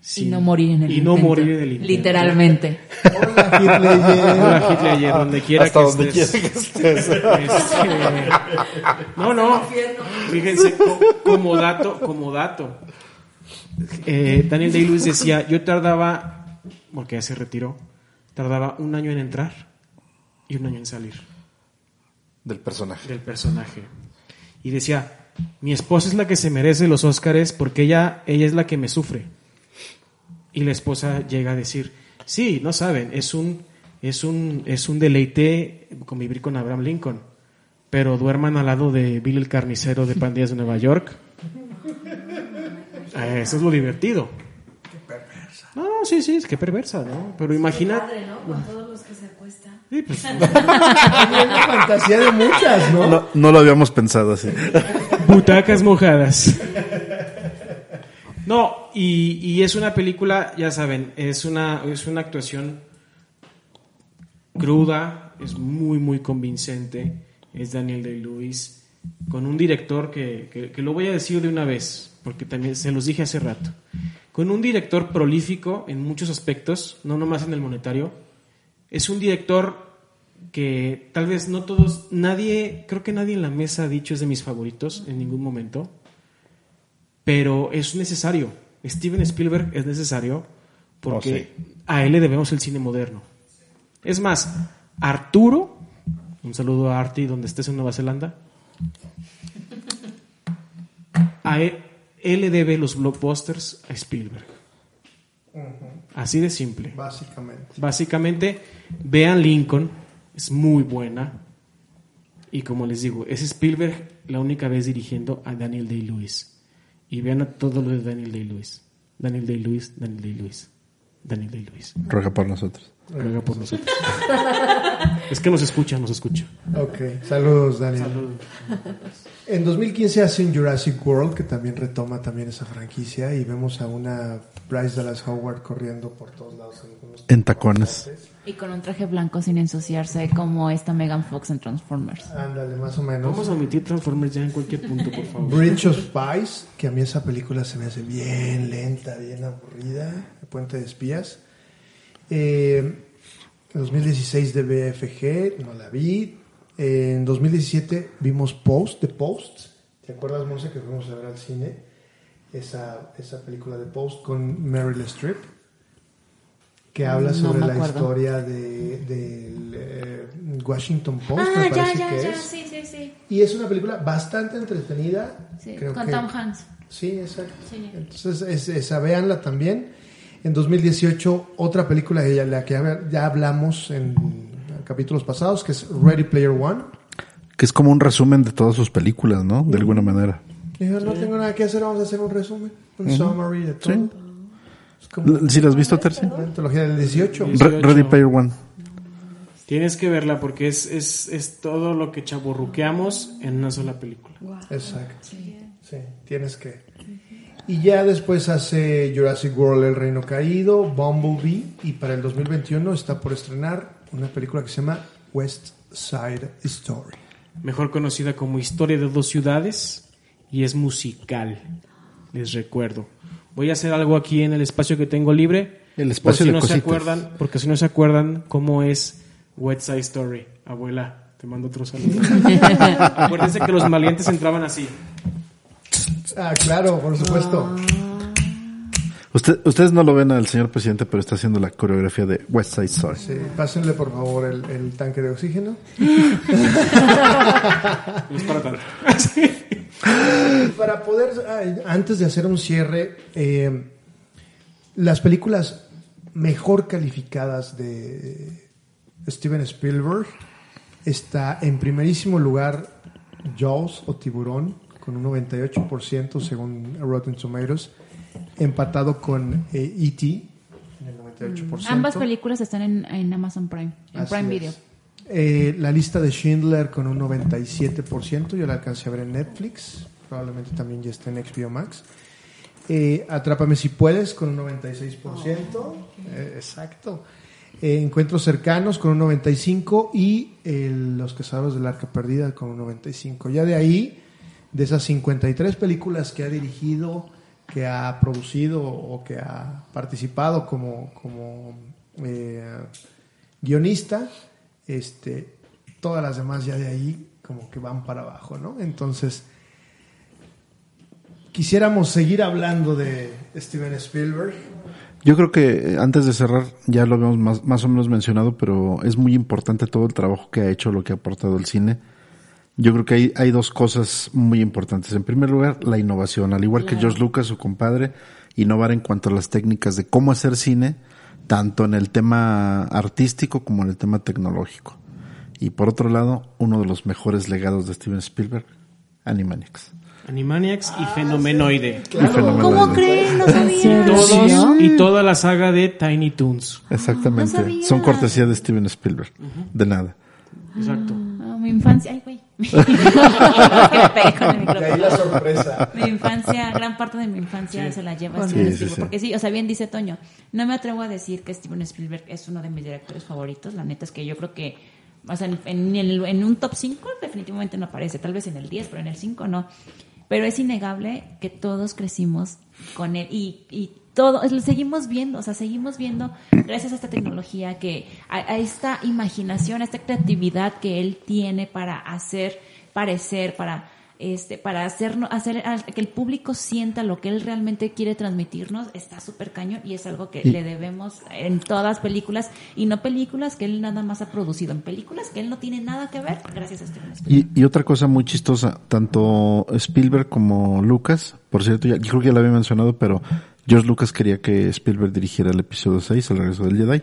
Y sin- no morir en el y no morir en el intento. Literalmente. Hola, Hitler. Hola, Hitler, ayer, donde quiera Hasta que donde estés. quiera que estés. Este, no, no. Fíjense, co- como dato, como dato. Eh, Daniel Day-Lewis decía, yo tardaba, porque ya se retiró, tardaba un año en entrar y un año en salir. Del personaje. del personaje. Y decía, mi esposa es la que se merece los Óscares porque ella, ella es la que me sufre. Y la esposa llega a decir, sí, no saben, es un, es un, es un deleite convivir con Abraham Lincoln. Pero duerman al lado de Bill el carnicero de Pandillas de Nueva York. Eh, Eso es lo divertido. No, no, sí, sí, es que perversa, ¿no? Pero imagina... Padre, ¿no? Con todos los que se acuestan. Sí, pues, También la fantasía de muchas, ¿no? No, no lo habíamos pensado así. Butacas mojadas. No, y, y es una película, ya saben, es una, es una actuación cruda, es muy, muy convincente. Es Daniel Day-Lewis, con un director que, que, que lo voy a decir de una vez, porque también se los dije hace rato. Con un director prolífico en muchos aspectos, no nomás en el monetario. Es un director que tal vez no todos, nadie, creo que nadie en la mesa ha dicho es de mis favoritos en ningún momento, pero es necesario. Steven Spielberg es necesario porque a él le debemos el cine moderno. Es más, Arturo, un saludo a Arti donde estés en Nueva Zelanda, a él, él le debe los blockbusters a Spielberg. Así de simple. Básicamente. Básicamente, vean Lincoln, es muy buena. Y como les digo, es Spielberg la única vez dirigiendo a Daniel Day-Lewis. Y vean a todo lo de Daniel Day-Lewis. Daniel Day-Lewis, Daniel Day-Lewis, Daniel Day-Lewis. Ruega por nosotros. Ruega por nosotros. es que nos escucha, nos escucha. Ok, saludos Daniel. En 2015 hace un Jurassic World que también retoma también esa franquicia y vemos a una Bryce Dallas Howard corriendo por todos lados. En, En tacones. Y con un traje blanco sin ensuciarse como esta Megan Fox en Transformers. Ándale, más o menos. Vamos a omitir Transformers ya en cualquier punto, por favor. Bridge of Spies, que a mí esa película se me hace bien lenta, bien aburrida. El Puente de Espías. Eh, en 2016 de BFG, no la vi. Eh, en 2017 vimos Post, The Post. ¿Te acuerdas, Monse, que fuimos a ver al cine? Esa, esa película de Post con Meryl Streep, que habla No sobre la historia de, del eh, Washington Post, Ah, me ya, ya, que ya, es. sí, sí, sí. Y es una película bastante entretenida. Sí, Creo con que- Tom Hanks. Sí, exacto. Sí. Entonces, es, esa, véanla también. En 2018, otra película de la que ya, hablamos en capítulos pasados, que es Ready Player One. Que es como un resumen de todas sus películas, ¿no? De alguna manera. Dijo, no tengo nada que hacer, vamos a hacer un resumen, un summary de todo. Sí. Como ¿Sí la has visto, Terci? una antología del 18. Re- Ready Player One. Tienes que verla porque es, es, es todo lo que chaburruqueamos en una sola película. Exacto. Sí, tienes que. Y ya después hace Jurassic World El Reino Caído, Bumblebee, y para el 2021 está por estrenar una película que se llama West Side Story. mejor conocida como Historia de dos ciudades, y es musical. Les recuerdo. Voy a hacer algo aquí en el espacio que tengo libre. El espacio por si de no se cositas. acuerdan, porque si no se acuerdan cómo es West Side Story. Abuela, te mando otro saludo. Acuérdense que los valientes entraban así. Ah, claro, por supuesto. Usted- ustedes no lo ven al señor presidente, pero está haciendo la coreografía de West Side Story. Sí, pásenle por favor el, el tanque de oxígeno. No es para. Y para poder, antes de hacer un cierre, eh, las películas mejor calificadas de Steven Spielberg está en primerísimo lugar Jaws o Tiburón con un 98% según Rotten Tomatoes, empatado con eh, E.T. en el 98%. Ambas películas están en, en Amazon Prime, en Así Prime. Video. Eh, la lista de Schindler con un 97%, yo la alcancé a ver en Netflix, probablemente también ya está en HBO Max. Eh, Atrápame si puedes con un 96%, Eh, exacto. Eh, Encuentros cercanos con un 95% y eh, Los cazadores del arca perdida con un 95%. Ya de ahí, de esas 53 películas que ha dirigido, que ha producido o que ha participado como, como eh, guionista, este, todas las demás ya de ahí como que van para abajo, ¿no? Entonces, quisiéramos seguir hablando de Steven Spielberg. Yo creo que eh, antes de cerrar, ya lo habíamos más, más o menos mencionado, pero es muy importante todo el trabajo que ha hecho, lo que ha aportado el cine. Yo creo que hay, hay dos cosas muy importantes. En primer lugar, la innovación. Al igual que George Lucas, su compadre, innovar en cuanto a las técnicas de cómo hacer cine, tanto en el tema artístico como en el tema tecnológico. Y por otro lado, uno de los mejores legados de Steven Spielberg, Animaniacs. Animaniacs y Fenomenoide. Y Fenomenoide. ¿Cómo creen? No sabía. Todos y toda la saga de Tiny Toons. Exactamente. No. Son cortesía de Steven Spielberg. De nada. Exacto. Ah, mi infancia, ay, güey. De ahí la sorpresa. Mi infancia, gran parte de mi infancia se la lleva Sí, Steven sí, Spielberg. sí. Porque sí, o sea, bien dice Toño, no me atrevo a decir que Steven Spielberg es uno de mis directores favoritos. La neta es que yo creo que, o sea, en, en el- en un top 5 definitivamente no aparece. Tal vez en el 10, pero en el 5 no. Pero es innegable que todos crecimos con él y, y todo, lo seguimos viendo, o sea, seguimos viendo, gracias a esta tecnología, que a, a esta imaginación, a esta creatividad que él tiene para hacer parecer, para este, para hacernos, hacer a- que el público sienta lo que él realmente quiere transmitirnos, está súper cañón y es algo que Y- le debemos en todas las películas y no películas que él nada más ha producido, en películas que él no tiene nada que ver, gracias a. Y, y otra cosa muy chistosa, tanto Spielberg como Lucas, por cierto, ya, yo creo que ya lo había mencionado, pero George Lucas quería que Spielberg dirigiera el episodio 6, El regreso del Jedi,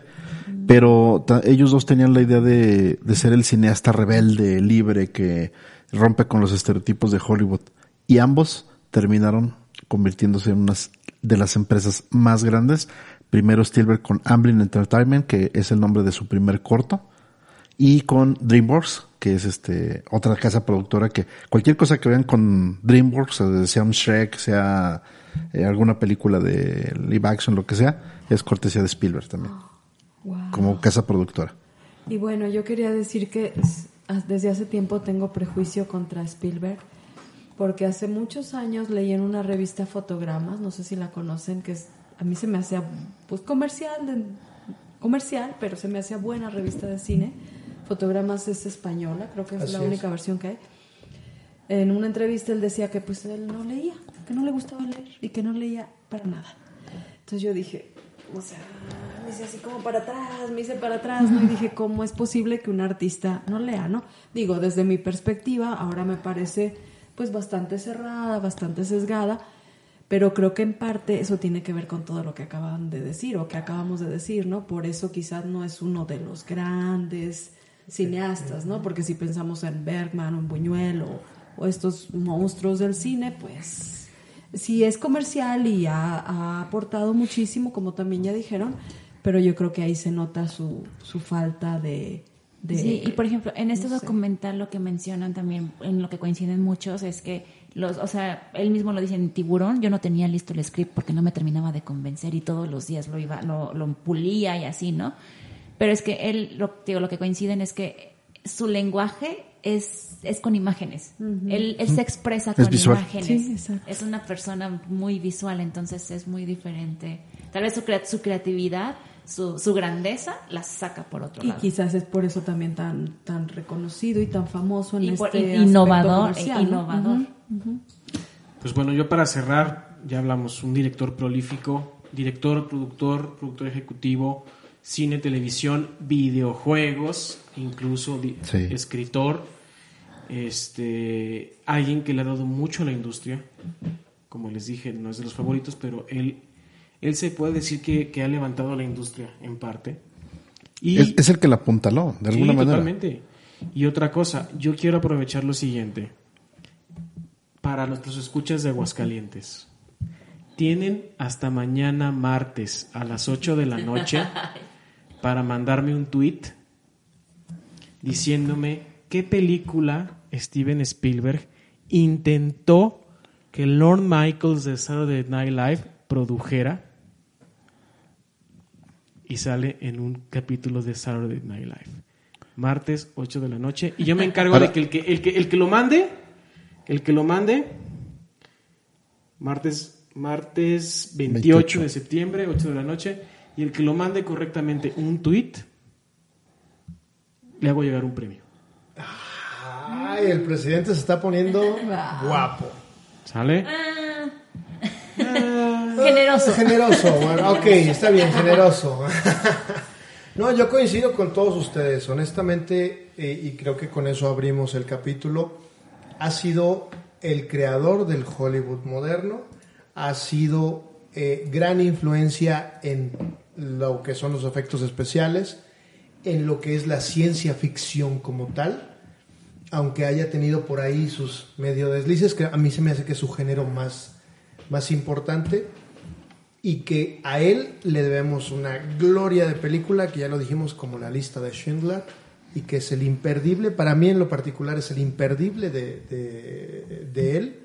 pero ellos dos tenían la idea de, de ser el cineasta rebelde, libre, que rompe con los estereotipos de Hollywood. Y ambos terminaron convirtiéndose en unas de las empresas más grandes. Primero Spielberg con Amblin Entertainment, que es el nombre de su primer corto, y con DreamWorks, que es este otra casa productora que cualquier cosa que vean con DreamWorks, sea un Shrek, sea eh, alguna película de live action, lo que sea, es cortesía de Spielberg también, Wow. como casa productora. Y bueno, yo quería decir que desde hace tiempo tengo prejuicio contra Spielberg, porque hace muchos años leí en una revista Fotogramas, no sé si la conocen, que es, a mí se me hacía pues comercial, de- comercial, pero se me hacía buena revista de cine. Fotogramas es española, creo que es Así la es. única versión que hay. En una entrevista él decía que pues él no leía, que no le gustaba leer y que no leía para nada. Entonces yo dije, o sea, me hice así como para atrás, me hice para atrás, ¿no? Y dije, ¿cómo es posible que un artista no lea, no? Digo, desde mi perspectiva, ahora me parece pues bastante cerrada, bastante sesgada, pero creo que en parte eso tiene que ver con todo lo que acaban de decir o que acabamos de decir, ¿no? Por eso quizás no es uno de los grandes cineastas, ¿no? Porque si pensamos en Bergman o en Buñuel o, o estos monstruos del cine, pues sí es comercial y ha, ha aportado muchísimo, como también ya dijeron, pero yo creo que ahí se nota su, su falta de... de- Sí, y por ejemplo, en este no sé. documental lo que mencionan también, en lo que coinciden muchos, es que los, o sea, él mismo lo dice en Tiburón, yo no tenía listo el script porque no me terminaba de convencer y todos los días lo iba, lo, lo pulía y así, ¿no? Pero es que él, lo, digo, lo que coinciden es que su lenguaje es, es con imágenes. él, él se expresa Es con visual. imágenes. Sí. Es una persona muy visual, entonces es muy diferente. Tal vez su, crea- su creatividad, su, su grandeza, la saca por otro Y lado. quizás es por eso también tan, tan reconocido y tan famoso en Y por- este y- innovador, e. Pues bueno, yo para cerrar, ya hablamos, un director prolífico, director, productor, productor ejecutivo, cine, televisión, videojuegos, incluso Sí. escritor, este, alguien que le ha dado mucho a la industria, como les dije, no es de los favoritos, pero él, él se puede decir que, que ha levantado la industria en parte. Y, Es, es el que la apuntaló, de alguna Sí, manera. Totalmente. Y otra cosa, yo quiero aprovechar lo siguiente. Para nuestros escuchas de Aguascalientes. Tienen hasta mañana martes a las 8 de la noche para mandarme un tweet diciéndome qué película Steven Spielberg intentó que Lord Michaels de Saturday Night Live produjera y sale en un capítulo de Saturday Night Live. Martes, 8 de la noche. Y yo me encargo Ahora- de que el, que el que el que lo mande, el que lo mande, martes, martes 28, 28. de septiembre, 8 de la noche, y el que lo mande correctamente un tweet, le hago llegar un premio. Ay, el presidente se está poniendo guapo. ¿Sale? Generoso. Generoso, bueno, ok, está bien, generoso. No, yo coincido con todos ustedes, honestamente, eh, y creo que con eso abrimos el capítulo. Ha sido el creador del Hollywood moderno, ha sido eh, gran influencia en lo que son los efectos especiales, en lo que es la ciencia ficción como tal, aunque haya tenido por ahí sus medio deslices, que a mí se me hace que es su género más, más importante y que a él le debemos una gloria de película, que ya lo dijimos como la lista de Schindler, y que es el imperdible, para mí en lo particular es el imperdible de, de, él,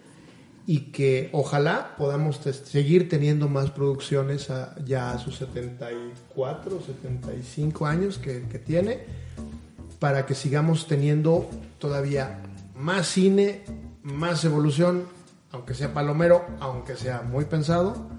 y que ojalá podamos seguir teniendo más producciones ya a sus 74, 75 años que, que tiene, para que sigamos teniendo todavía más cine, más evolución, aunque sea palomero, aunque sea muy pensado,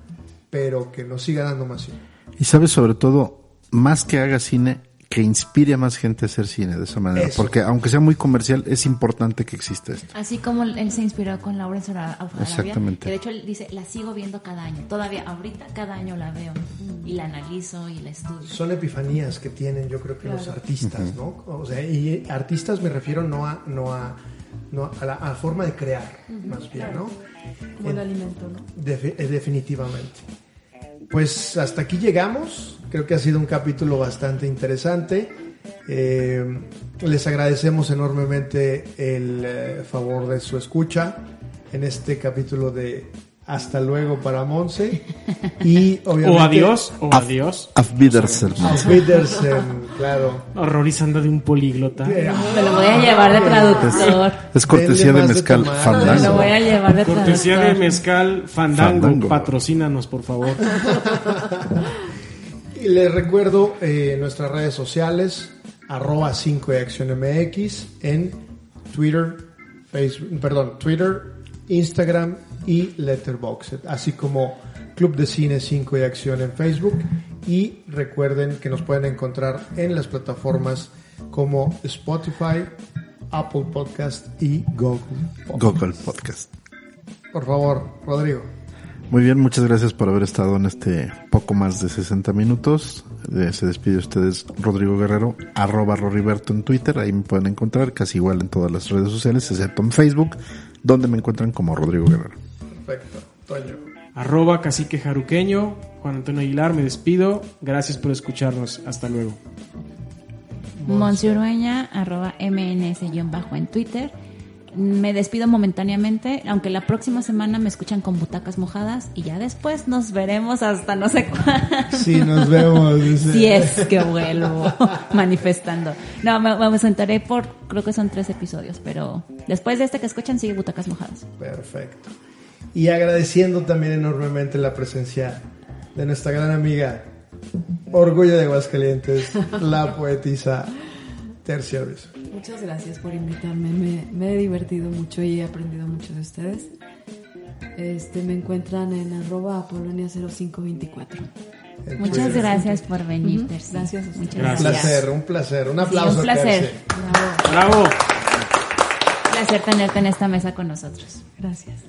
pero que nos siga dando más cine. Y sabes, sobre todo, más que haga cine, que inspire a más gente a hacer cine de esa manera. Eso. Porque aunque sea muy comercial, es importante que exista esto. Así como él se inspiró con Lawrence Ara- Arabia, Exactamente. que de hecho él dice, la sigo viendo cada año. Todavía ahorita cada año la veo y la analizo y la estudio. Son epifanías que tienen, yo creo que los Claro. artistas, ¿no? O sea, y artistas me refiero no a, no a, no a la a forma de crear, más bien, ¿no? Como el alimento, ¿no? Defi- eh, definitivamente. Pues hasta aquí llegamos. Creo que ha sido un capítulo bastante interesante. Eh, les agradecemos enormemente el eh, favor de su escucha en este capítulo de Hasta luego para Monse. Y obviamente. O adiós, o adiós. Auf Wiedersehen. Auf Wiedersehen, claro. Horrorizando de un políglota. Eh, Me lo voy a llevar de traductor. Es cortesía de mezcal tomar. Me lo fandango. voy a llevar de Cortesía de traductor. Mezcal Fandango. Fandango. Patrocínanos, por favor. Y les recuerdo eh, nuestras redes sociales, arroba 5 y Acción MX en Twitter, Facebook, perdón, Twitter, Instagram y Letterboxd, así como Club de Cine 5 y Acción en Facebook. Y recuerden que nos pueden encontrar en las plataformas como Spotify, Apple Podcast y Google. Podcast. Google Podcast. Por favor, Rodrigo. Muy bien, muchas gracias por haber estado en este poco más de 60 minutos. Eh, se despide de ustedes Rodrigo Guerrero, arroba Roriberto en Twitter, ahí me pueden encontrar casi igual en todas las redes sociales, excepto en Facebook, donde me encuentran como Rodrigo Guerrero. Perfecto. Toño. Arroba cacique jaruqueño. Juan Antonio Aguilar, me despido. Gracias por escucharnos. Hasta luego. Monse Urueña, arroba mns-bajo en Twitter. Me despido momentáneamente, aunque la próxima semana me escuchan con butacas mojadas y ya después nos veremos hasta no sé cuándo. Sí, nos vemos. dice. Si es que vuelvo manifestando. No, me, me sentaré por, creo que son tres episodios, pero después de este que escuchan sigue butacas mojadas. Perfecto. Y agradeciendo también enormemente la presencia de nuestra gran amiga, Orgullo de Aguascalientes, la poetisa Tercia Ruiz. Muchas gracias por invitarme. Me, me he divertido mucho y he aprendido mucho de ustedes. Este, me encuentran en arroba apolonia0524. En Muchas Twitter. gracias por venir. Terci. Gracias a. Muchas Un Gracias. gracias. placer, un placer. Un aplauso. un placer. Bravo. ¡Bravo! placer tenerte en esta mesa con nosotros. Gracias.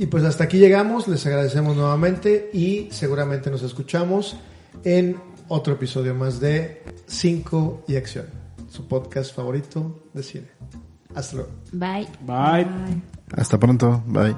Y pues hasta aquí llegamos, les agradecemos nuevamente y seguramente nos escuchamos en otro episodio más de 5 y Acción, su podcast favorito de cine. Hasta luego. Bye. Bye. Bye. Hasta pronto, bye.